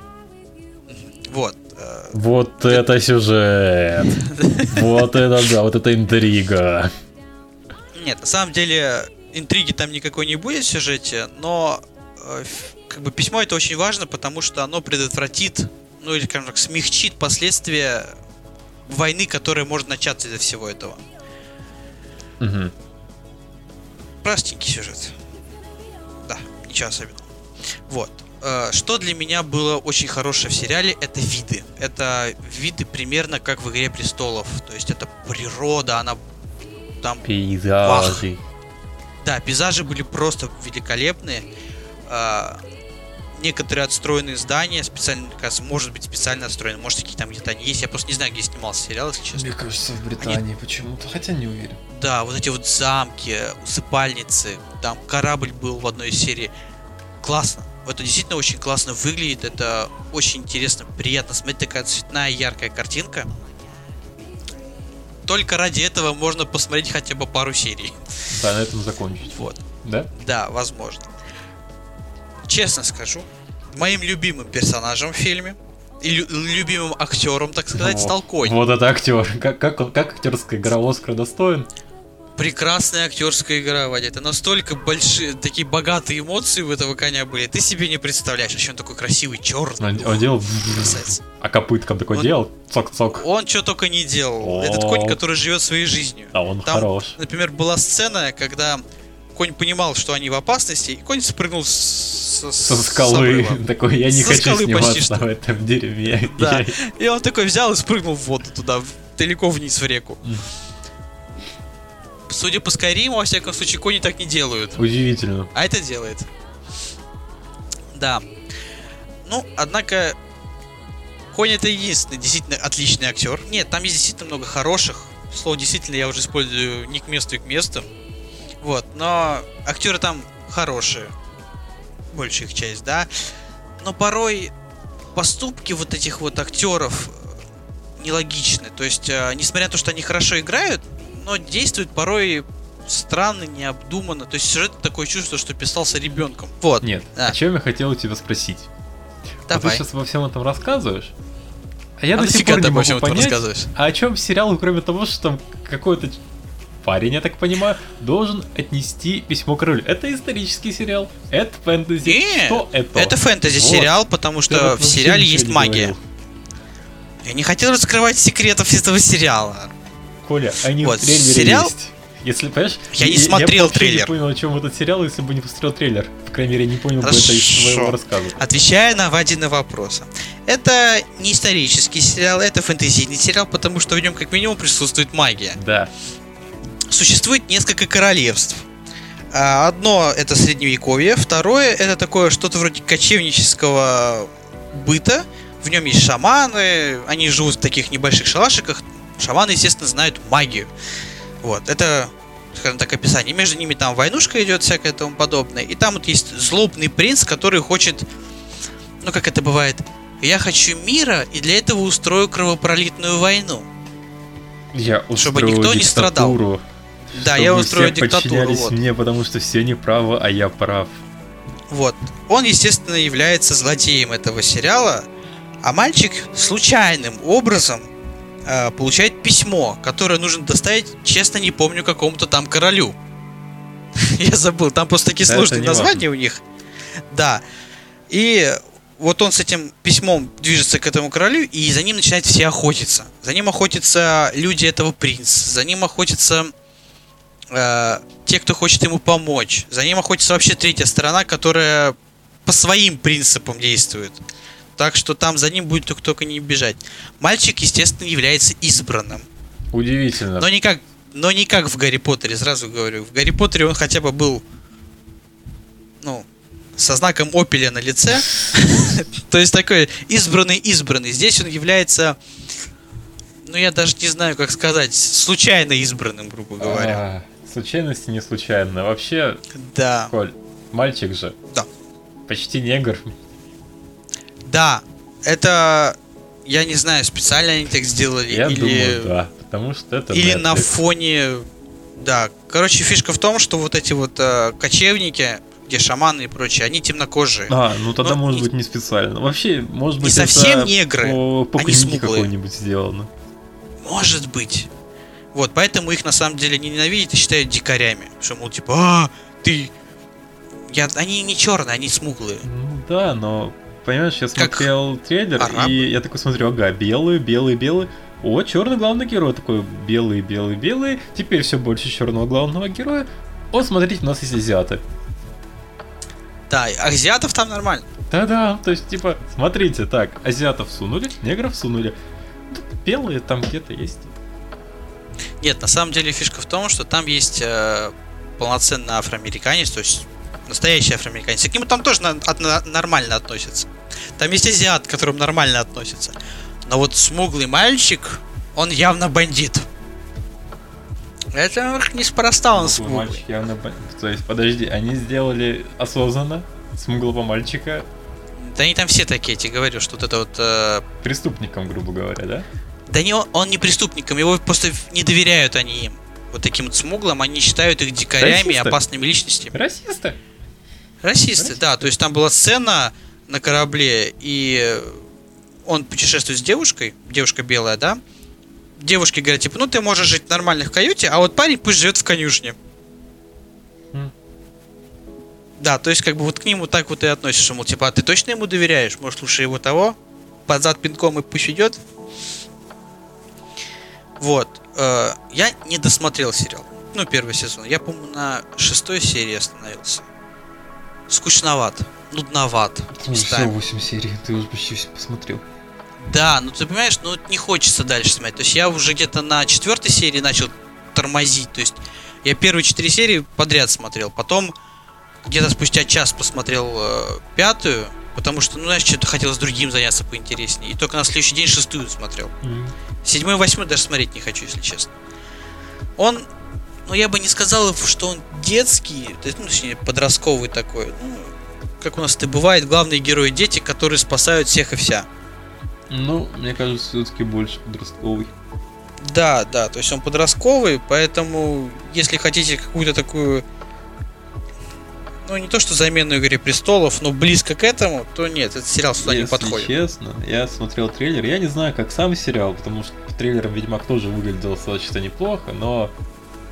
Вот. э, Вот это сюжет. Вот это да, вот это интрига. Нет, на самом деле интриги там никакой не будет в сюжете, но э, как бы письмо это очень важно, потому что оно предотвратит, ну или, скажем так, смягчит последствия войны, которая может начаться из-за всего этого. Мгм. Простенький сюжет. Да, ничего особенного. Вот. Э, Что для меня было очень хорошее в сериале, это виды. Это виды примерно как в Игре Престолов. То есть это природа, она там Пейзажи. Да, пейзажи были просто великолепные. Некоторые отстроенные здания, специально, мне кажется, может быть, специально отстроены, может, какие там где-то они есть. Я просто не знаю, где снимался сериал, если честно. Мне кажется, в Британии почему-то, хотя не уверен. Да, вот эти вот замки, усыпальницы, там корабль был в одной из серий. Классно. Это действительно очень классно выглядит, это очень интересно, приятно смотреть, такая цветная, яркая картинка. Только ради этого можно посмотреть хотя бы пару серий. Да, на этом закончить. Вот. Да? Да, возможно. Честно скажу, моим любимым персонажем в фильме и лю- любимым актером, так сказать, Вот. стал Конь. Вот это актер. Как, как, как актерская игра Оскара достоин? Прекрасная актерская игра, Вадя. Это настолько большие, такие богатые эмоции у этого коня были. Ты себе не представляешь. Еще он такой красивый, черный. Он, он делал... Красавец. А копытком такой Он- делал? Цок-цок. Он что только не делал. О. Этот конь, который живет своей жизнью. А он Там, хорош. Например, была сцена, когда конь понимал, что они в опасности, и конь спрыгнул с, Со скалы. Такой, я не Со хочу сниматься что. в этом дереве. Да. Я- И он такой взял и спрыгнул в воду туда, далеко вниз в реку. Судя по Скайриму, во всяком случае, кони так не делают. Удивительно. А это делает. Да. Ну, однако, Конь это единственный действительно отличный актер. Нет, там есть действительно много хороших. Слово действительно я уже использую не к месту и к месту. Вот, но актеры там хорошие. Большая их часть, да. Но порой поступки вот этих вот актеров э, нелогичны. То есть, э, несмотря на то, что они хорошо играют, но действуют порой странно, необдуманно. То есть сюжет такое чувство, что писался ребенком. Вот. Нет, Да. о чем я хотел у тебя спросить? Вот ты Давай. сейчас во всем этом рассказываешь, а я а до сих пор не могу понять, а о чем сериал, кроме того, что там какой-то парень, я так понимаю, должен отнести письмо королю. Это исторический сериал, это фэнтези. Не, что это? Это фэнтези-сериал, потому Ты что в сериале есть магия. говорил. Я не хотел раскрывать секретов этого сериала. Коля, они Вот, в трейлере сериал- есть. Если, понимаешь, Я не смотрел я трейлер. не понял, о чем этот сериал, если бы не посмотрел трейлер. По крайней мере, я не понял бы это из Хорошо. твоего рассказа. Отвечая на Вадины вопросы. Это не исторический сериал, это фэнтезийный сериал, потому что в нем как минимум присутствует магия. Да. Существует несколько королевств. А, Одно это средневековье, второе это такое что-то вроде кочевнического быта. В нем есть шаманы, они живут в таких небольших шалашиках. Шаманы, естественно, знают магию. Вот, это, скажем так, описание. Между ними там войнушка идет, всякое тому подобное. И там вот есть злобный принц, который хочет, ну как это бывает, я хочу мира, и для этого устрою кровопролитную войну. Я Чтобы никто не страдал. Да, я устрою все диктатуру. подчинялись вот. мне, потому что все неправы, а я прав. Вот. Он, естественно, является злодеем этого сериала, а мальчик случайным образом э, получает письмо, которое нужно доставить, честно не помню, какому-то там королю. Я забыл, там просто такие сложные не названия у них. Да. И вот он с этим письмом движется к этому королю, и за ним начинают все охотиться. За ним охотятся люди этого принца, за ним охотятся э, те, кто хочет ему помочь. За ним охотится вообще третья сторона, которая по своим принципам действует. Так что там за ним будет только, не бежать. Мальчик, естественно, является избранным. Удивительно. Но не как, но не как в Гарри Поттере, сразу говорю. В Гарри Поттере он хотя бы был, ну, со знаком опеля на лице. То есть такой избранный-избранный. Здесь он является, ну я даже не знаю, как сказать, случайно избранным, грубо говоря. Случайности не случайно. Вообще, Да, Коль, мальчик же. Да. Почти негр. да, это, я не знаю, специально они так сделали Я или... думаю, да. Потому что это Или на Netflix. фоне... Да, короче, фишка в том, что вот эти вот э, кочевники, где шаманы и прочее, они темнокожие. А, ну тогда Ну, может и- быть не специально. Вообще, может быть, совсем это негры, по, по они смуглые. какой-нибудь сделано. Может быть. Вот, поэтому их на самом деле не ненавидят и считают дикарями. Что, мол, типа, а, ты... Я... Они не черные, они смуглые. Ну да, но понимаешь, я Как смотрел трейлер, арабы. и я такой смотрю, ага, белый, белый, белый. О, черный главный герой такой белый, белый, белый. Теперь все больше черного главного героя. О, смотрите, у нас есть азиаты. Да, азиатов там нормально. Да-да, то есть, типа, смотрите, так, азиатов сунули, негров сунули. Белые там где-то есть. Нет, на самом деле фишка в том, что там есть э, полноценный афроамериканец, то есть настоящий афроамериканец. И к нему там тоже на- на- нормально относятся. Там есть азиат, к которым нормально относятся. Но вот смуглый мальчик, он явно бандит. Это неспроста он Смуглый смуглый. мальчик явно... бо- То есть, подожди, они сделали осознанно смуглого мальчика Да они там все такие, я тебе говорю, что вот это вот... э, преступником, грубо говоря, да? Да не он, не преступником, его просто не доверяют они им. Вот таким вот смуглым, они считают их дикарями Расисты. опасными личностями. Расисты. Расисты, да. То есть там была сцена на корабле, и он путешествует с девушкой, девушка белая, да? Девушки говорят, типа, ну ты можешь жить в каюте, а вот парень пусть живет в конюшне. М. Да, то есть как бы вот к нему так вот и относишься, мол, типа, а ты точно ему доверяешь? Может лучше его того? Под зад пинком и пусть идет? Вот. э, я не досмотрел сериал. Ну, первый сезон. Я, по-моему, на шестой серии остановился. Скучноват. Нудноват. местами. 8 серий, ты уже почти все посмотрел. Да, ну ты понимаешь, ну не хочется дальше смотреть. То есть я уже где-то на четвертой серии начал тормозить. То есть я первые четыре серии подряд смотрел. Потом где-то спустя час посмотрел э, пятую. Потому что, ну, знаешь, что-то хотелось другим заняться поинтереснее. И только на следующий день шестую смотрел. Седьмой и восьмой даже смотреть не хочу, если честно. Он, ну я бы не сказал, что он детский, ну, точнее, подростковый такой. Ну, как у нас это бывает, главные герои дети, которые спасают всех и вся. Ну, мне кажется, все-таки больше подростковый. Да, да, то есть он подростковый, поэтому если хотите какую-то такую, ну не то что замену Игре Престолов, но близко к этому, то нет, этот сериал сюда не Если подходит. честно, я смотрел трейлер. Я не знаю, как сам сериал, потому что по трейлерам Ведьмак тоже выглядел достаточно неплохо, но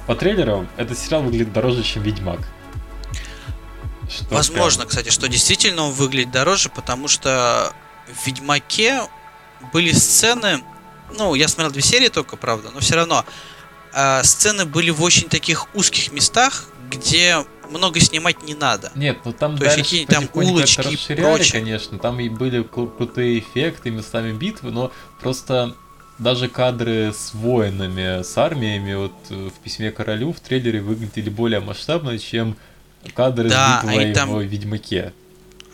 по трейлерам этот сериал выглядит дороже, чем Ведьмак. Что Возможно, прям- кстати, что действительно он выглядит дороже, потому что в Ведьмаке были сцены, ну, я смотрел две серии только, правда, но все равно а, сцены были в очень таких узких местах, где много снимать не надо. Нет, ну там То есть дальше какие-то там улочки и прочее. конечно, там и были кру- крутые эффекты, местами битвы, но просто даже кадры с воинами, с армиями, вот э, в письме королю в трейлере выглядели более масштабно, чем кадры Да, с битвой там- в Ведьмаке.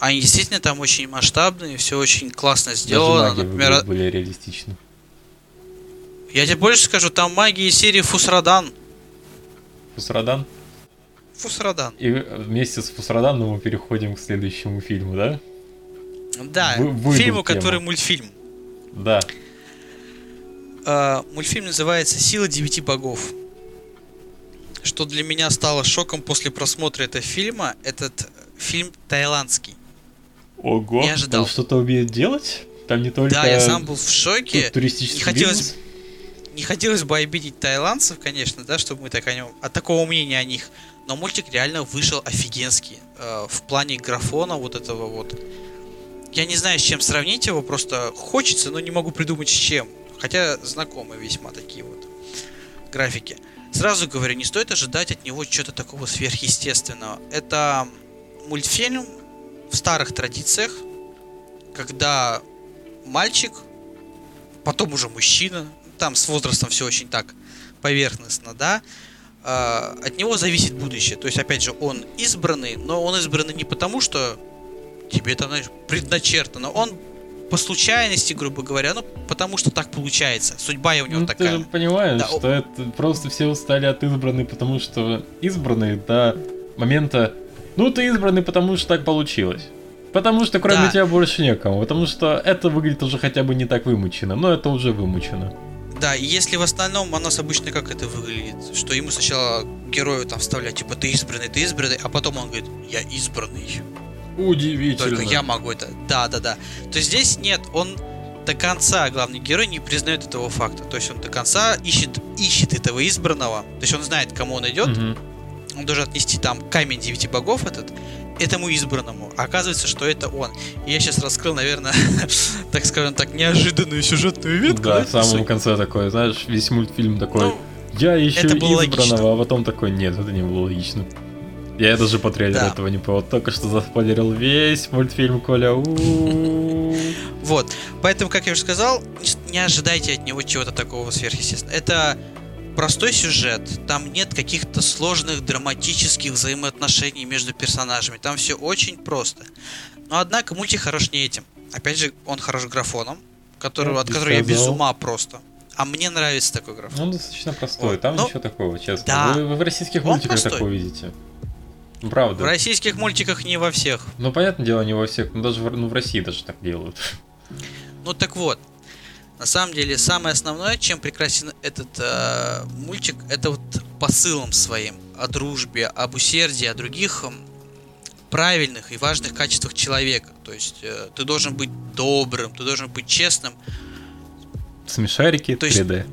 Они действительно там очень масштабные, все очень классно Даже сделано. маги Например, выглядят более реалистично. я тебе больше скажу, там магии серии Фусрадан. Фусрадан. Фусрадан. И вместе с Фусраданом мы переходим к следующему фильму, да? Да, Вы- фильму, тему. который мультфильм. Да. А, мультфильм называется «Сила девяти богов». Что для меня стало шоком после просмотра этого фильма, этот фильм таиландский. Ого. Не ожидал. Он что-то умеет делать? Там не только Да, я сам был в шоке. туристический Не хотелось бизнес? Не хотелось бы обидеть таиландцев, конечно, да, чтобы мы так о нем, от такого мнения о них. Но мультик реально вышел офигенский. э, в плане графона вот этого вот. Я не знаю, с чем сравнить его, просто хочется, но не могу придумать с чем. Хотя знакомые весьма такие вот графики. Сразу говорю, не стоит ожидать от него чего-то такого сверхъестественного. Это мультфильм в старых традициях, когда мальчик, потом уже мужчина, там с возрастом все очень так поверхностно, да, от него зависит будущее. То есть, опять же, он избранный, но он избранный не потому, что тебе это, знаешь, предначертано. Он по случайности, грубо говоря, ну, потому что так получается. Судьба у него ну, такая. Ты же понимаешь, Да, что это просто все устали от избранной, потому что избранный до момента... Ну, ты избранный, потому что так получилось. Потому что кроме Да. тебя больше некому. Потому что это выглядит уже хотя бы не так вымучено. Но это уже вымучено. Да, если в остальном у нас обычно как это выглядит, что ему сначала герою там вставлять, типа, ты избранный, ты избранный, а потом он говорит, я избранный. Удивительно. Только я могу это. Да, да, да. То есть здесь нет, он до конца, главный герой, не признает этого факта. То есть он до конца ищет, ищет этого избранного. То есть он знает, кому он идет. Мгм. Он должен отнести там камень девяти богов этот этому избранному. А оказывается, что это он. И я сейчас раскрыл, наверное, так скажем так, неожиданную сюжетную ветку. Да, да, в самом конце такой, знаешь, весь мультфильм такой. Ну, я ищу это было избранного, логично. а потом такой, нет, это не было логично. Я даже по трейлеру Да. этого не понял. Только что заспойлерил весь мультфильм Коля. Вот. Поэтому, как я уже сказал, не ожидайте от него чего-то такого сверхъестественного. Это простой сюжет. Там нет каких-то сложных драматических взаимоотношений между персонажами. Там все очень просто. Но однако мультик хорош не этим. Опять же, он хорош графоном, который, Ну, от которого я без сказал. ума просто. А мне нравится такой графон. Он достаточно простой, Вот. там Ну, ничего такого, честно. да. Вы, вы в российских Он мультиках простой. такое видите. Ну, В Правда. российских мультиках не во всех. Ну, понятное дело, не во всех, но даже в, ну, в России даже так делают. Ну так вот, на самом деле самое основное, чем прекрасен этот э, мультик, это вот посылом своим о дружбе, об усердии, о других правильных и важных качествах человека. То есть э, ты должен быть добрым, ты должен быть честным. Смешарики То есть- 3D.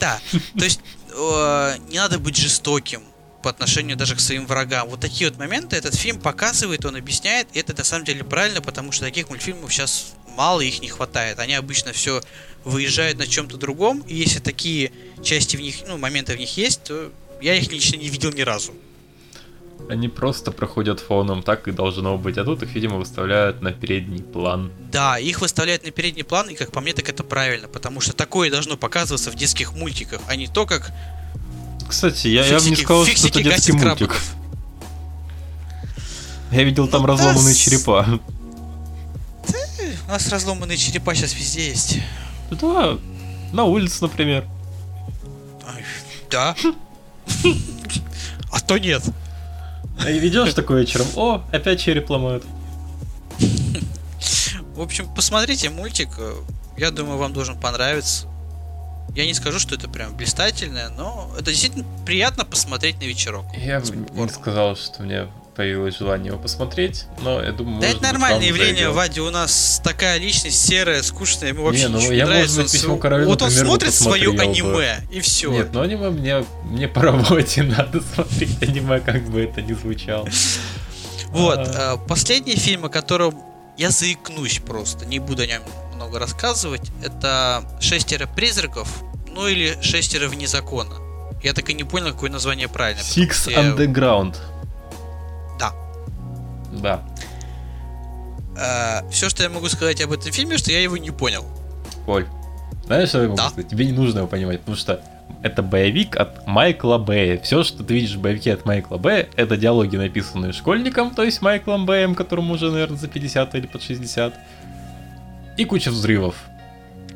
Да, то есть э, не надо быть жестоким по отношению даже к своим врагам. Вот такие вот моменты этот фильм показывает, он объясняет, и это на самом деле правильно, потому что таких мультфильмов сейчас мало, их не хватает. Они обычно все выезжают на чем-то другом, и если такие части в них, ну, моменты в них есть, то я их лично не видел ни разу. Они просто проходят фоном, так и должно быть. А тут их, видимо, выставляют на передний план. Да, их выставляют на передний план, и как по мне, так это правильно, потому что такое должно показываться в детских мультиках, а не то, как Кстати, я, я бы не фиксики- сказал, что фиксики это детский мультик. крабиков. Я видел там Ну да, разломанные с- черепа. У нас разломанные черепа сейчас везде есть. Да, на улице, например. Ай, Да. А то нет. А и идешь такой вечером, о, опять череп ломают. В общем, посмотрите мультик. Я думаю, вам должен понравиться. Я не скажу, что это прям блистательное, но это действительно приятно посмотреть на вечерок. Я бы не сказал, что мне появилось желание его посмотреть, но я думаю, Да может это быть, нормальное явление, зайдет. Вадя. У нас такая личность серая, скучная, ему вообще Не, ну, ничего я, не может нравится. быть, он «Письмо короля», вот он например, бы смотрит свое посмотрел бы. аниме, и все. Нет, ну аниме мне, мне по работе надо смотреть аниме, как бы это ни звучало. Вот, А. э, последний фильм, о котором я заикнусь просто, не буду о нем много рассказывать, это «Шестеро призраков», ну или «Шестеро вне закона». Я так и не понял, какое название правильно. Six я- Underground. Да. Да. все, что я могу сказать об этом фильме, что я его не понял. Коль, знаешь, что я могу Да. сказать? Тебе не нужно его понимать, потому что это боевик от Майкла Бэя. Все, что ты видишь в боевике от Майкла Бэя, это диалоги, написанные школьником, то есть Майклом Бэем, которому уже, наверное, за 50 или под 60. И куча взрывов.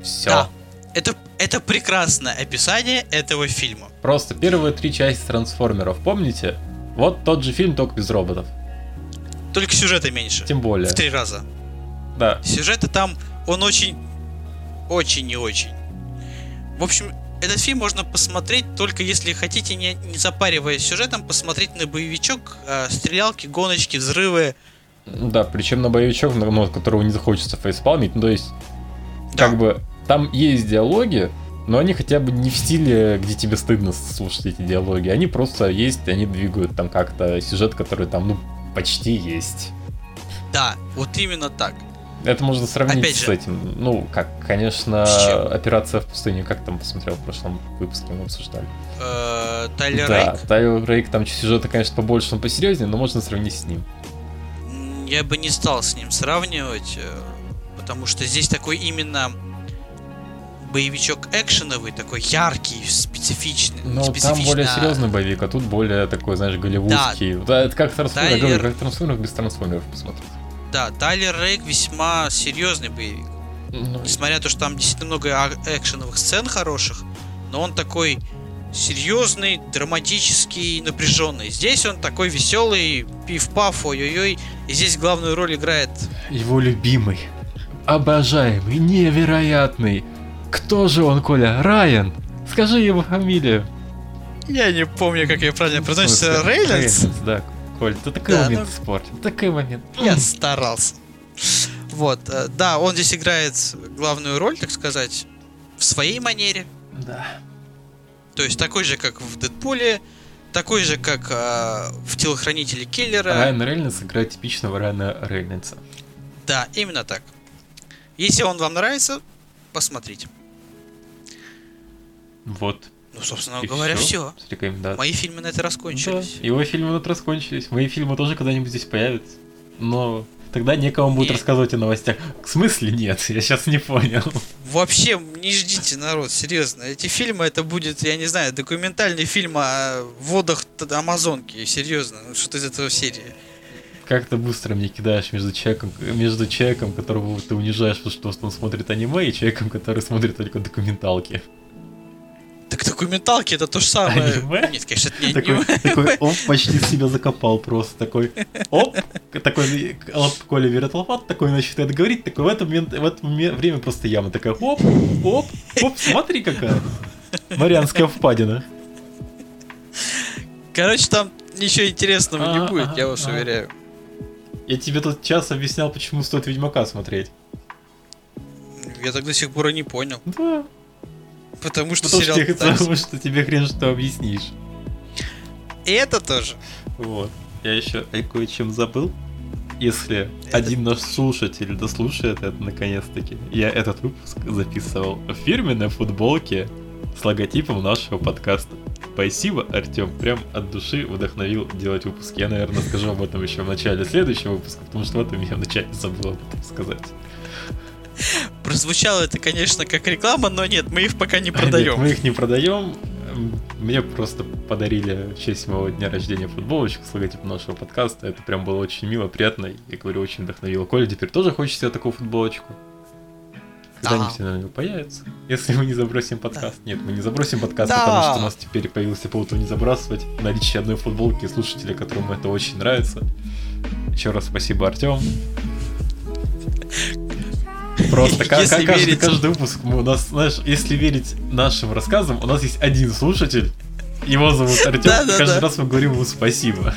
Все. Да. Это, это прекрасное описание этого фильма. Просто первые три части трансформеров, помните? Вот тот же фильм, только без роботов. Только сюжета меньше. Тем более. В три раза. Да. Сюжета там, он очень, очень не очень. В общем, этот фильм можно посмотреть только если хотите, не, не запариваясь сюжетом, посмотреть на боевичок, э, стрелялки, гоночки, взрывы. Да, причем на боевичок, ну, ну, которого не захочется фейспалмить, ну, то есть, Да. как бы, там есть диалоги, но они хотя бы не в стиле, где тебе стыдно слушать эти диалоги. Они просто есть, они двигают там как-то сюжет, который там, ну, почти есть. Да, вот именно так. Это можно сравнить Опять с же. этим. Ну, как, конечно, С операция в пустыне, как там посмотрел в прошлом выпуске, мы обсуждали. Э, Тайлер Да, Рейк. Тайлер Рейк там сюжета, конечно, побольше, он посерьезнее, но можно сравнить с ним. Я бы не стал с ним сравнивать, э, потому что здесь такой именно боевичок экшеновый, такой яркий, специфичный. Но там более а серьезный боевик, а тут более такой, знаешь, голливудский. Да, это как трансформер, Тайлер- как трансформер без трансформеров посмотреть. Да, Тайлер Рейк весьма серьезный боевик. Ну, Несмотря на то, что там действительно много а- экшеновых сцен хороших, но он такой серьезный, драматический, напряженный. Здесь он такой веселый, пиф-паф, ой-ой-ой. И здесь главную роль играет Его любимый, обожаемый, невероятный. Кто же он, Коля? Райан? Скажи его фамилию. Я не помню, как ее правильно произносится. смысле, Рейлендс? да. Коль, ты такой Да, момент ну- испортил. Такой момент. Я старался. Вот, э, да, он здесь играет главную роль, так сказать, в своей манере. Да. То есть такой же, как в Дэдпуле, такой же, как э, в Телохранителе Киллера. Райан Рейнольдс играет типичного Райана Рейнольдса. Да, именно так. Если он вам нравится, посмотрите. Вот. Ну, собственно И говоря, все. Рекомендацией. Мои фильмы на это раскончились. Да, его фильмы на это раскончились. Мои фильмы тоже когда-нибудь здесь появятся. Но тогда некому будет Не. рассказывать о новостях. В смысле нет? Я сейчас не понял. Вообще, не ждите, народ, серьезно. Эти фильмы, это будет, я не знаю, документальный фильм о водах Амазонки. Серьезно, ну, что-то из этого серии. Как ты быстро мне кидаешь между человеком, между человеком, которого ты унижаешь, потому что он смотрит аниме, и человеком, который смотрит только документалки. Так документалки это то же самое. Аниме? Нет, конечно, это не Такой, аниме. такой, оп, почти себя закопал просто. Такой, оп, такой, оп, Коля берет лопат, такой начинает говорить, такой в это, момент, в это время просто яма такая, оп, оп, оп, смотри какая. Марианская впадина. Короче, там ничего интересного не А, будет, я ага, вас ага. уверяю. Я тебе тут час объяснял, почему стоит Ведьмака смотреть. Я так до сих пор и не понял. Да, Потому что потому что, сериал тебе- пытается- потому что тебе хрен что объяснишь. И это тоже. Вот. Я еще кое-чем забыл. Если Это- один наш слушатель дослушает это наконец-таки, я этот выпуск записывал в фирменной футболке с логотипом нашего подкаста. Спасибо, Артем, прям от души вдохновил делать выпуски. Я, наверное, скажу об этом еще в начале следующего выпуска, потому что в этом я вначале забыл об этом сказать. Прозвучало это, конечно, как реклама, но нет, мы их пока не Нет, продаем. мы их не продаем. Мне просто подарили в честь моего дня рождения футболочку с логотипом нашего подкаста. Это прям было очень мило, приятно. Я говорю, очень вдохновило. Коля теперь тоже хочет себе такую футболочку. Когда-нибудь Да. она у него появится. Если мы не забросим подкаст. Нет, мы не забросим подкаст, Да. потому что у нас теперь появился повод его не забрасывать. Наличие одной футболки слушателя, которому это очень нравится. Еще раз спасибо, Артем. Просто Если каждый, верить- каждый выпуск мы у нас, знаешь, если верить нашим рассказам, у нас есть один слушатель. Его зовут Артем. Да-да-да. каждый раз мы говорим ему спасибо.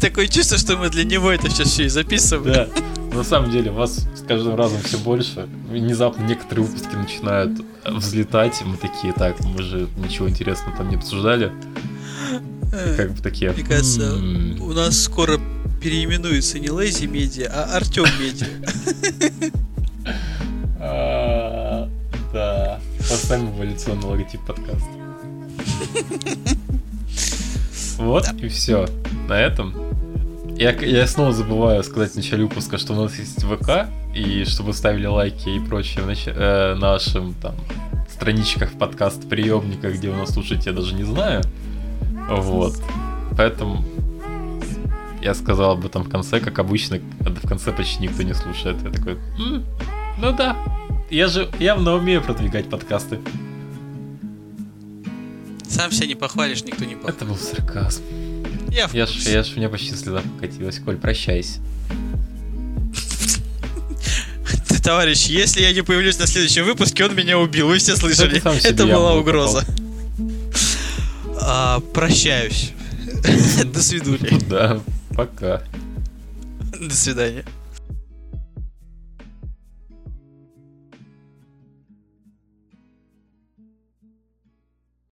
Такое чувство, что мы для него это сейчас все и записываем. Да. На самом деле, вас с каждым разом все больше. Внезапно некоторые выпуски начинают взлетать. и Мы такие, так, мы же ничего интересного там не обсуждали. И как бы такие. Мне кажется, «М, у нас скоро переименуется не Лэйзи Медиа, а Артем Медиа. а, Да. Поставим эволюционный логотип подкаста. Вот и все. На этом. Я, я снова забываю сказать в начале выпуска, что у нас есть ВК, и чтобы ставили лайки и прочее нач- э, нашим там страничках в подкаст приемниках, где вы нас слушаете, я даже не знаю. Вот. Поэтому я сказал об этом в конце, как обычно, в конце почти никто не слушает. Я такой, «М, ну да, я же явно умею продвигать подкасты. Сам себя не похвалишь, никто не похвалит. Это был сарказм. Я в Я ж, я ж, у меня почти слеза покатилась. Коль, прощайся. Ты, Товарищ, если я не появлюсь на следующем выпуске, он меня убил. Вы все слышали. Это была угроза. А, прощаюсь. До свидания. Да, пока. До свидания.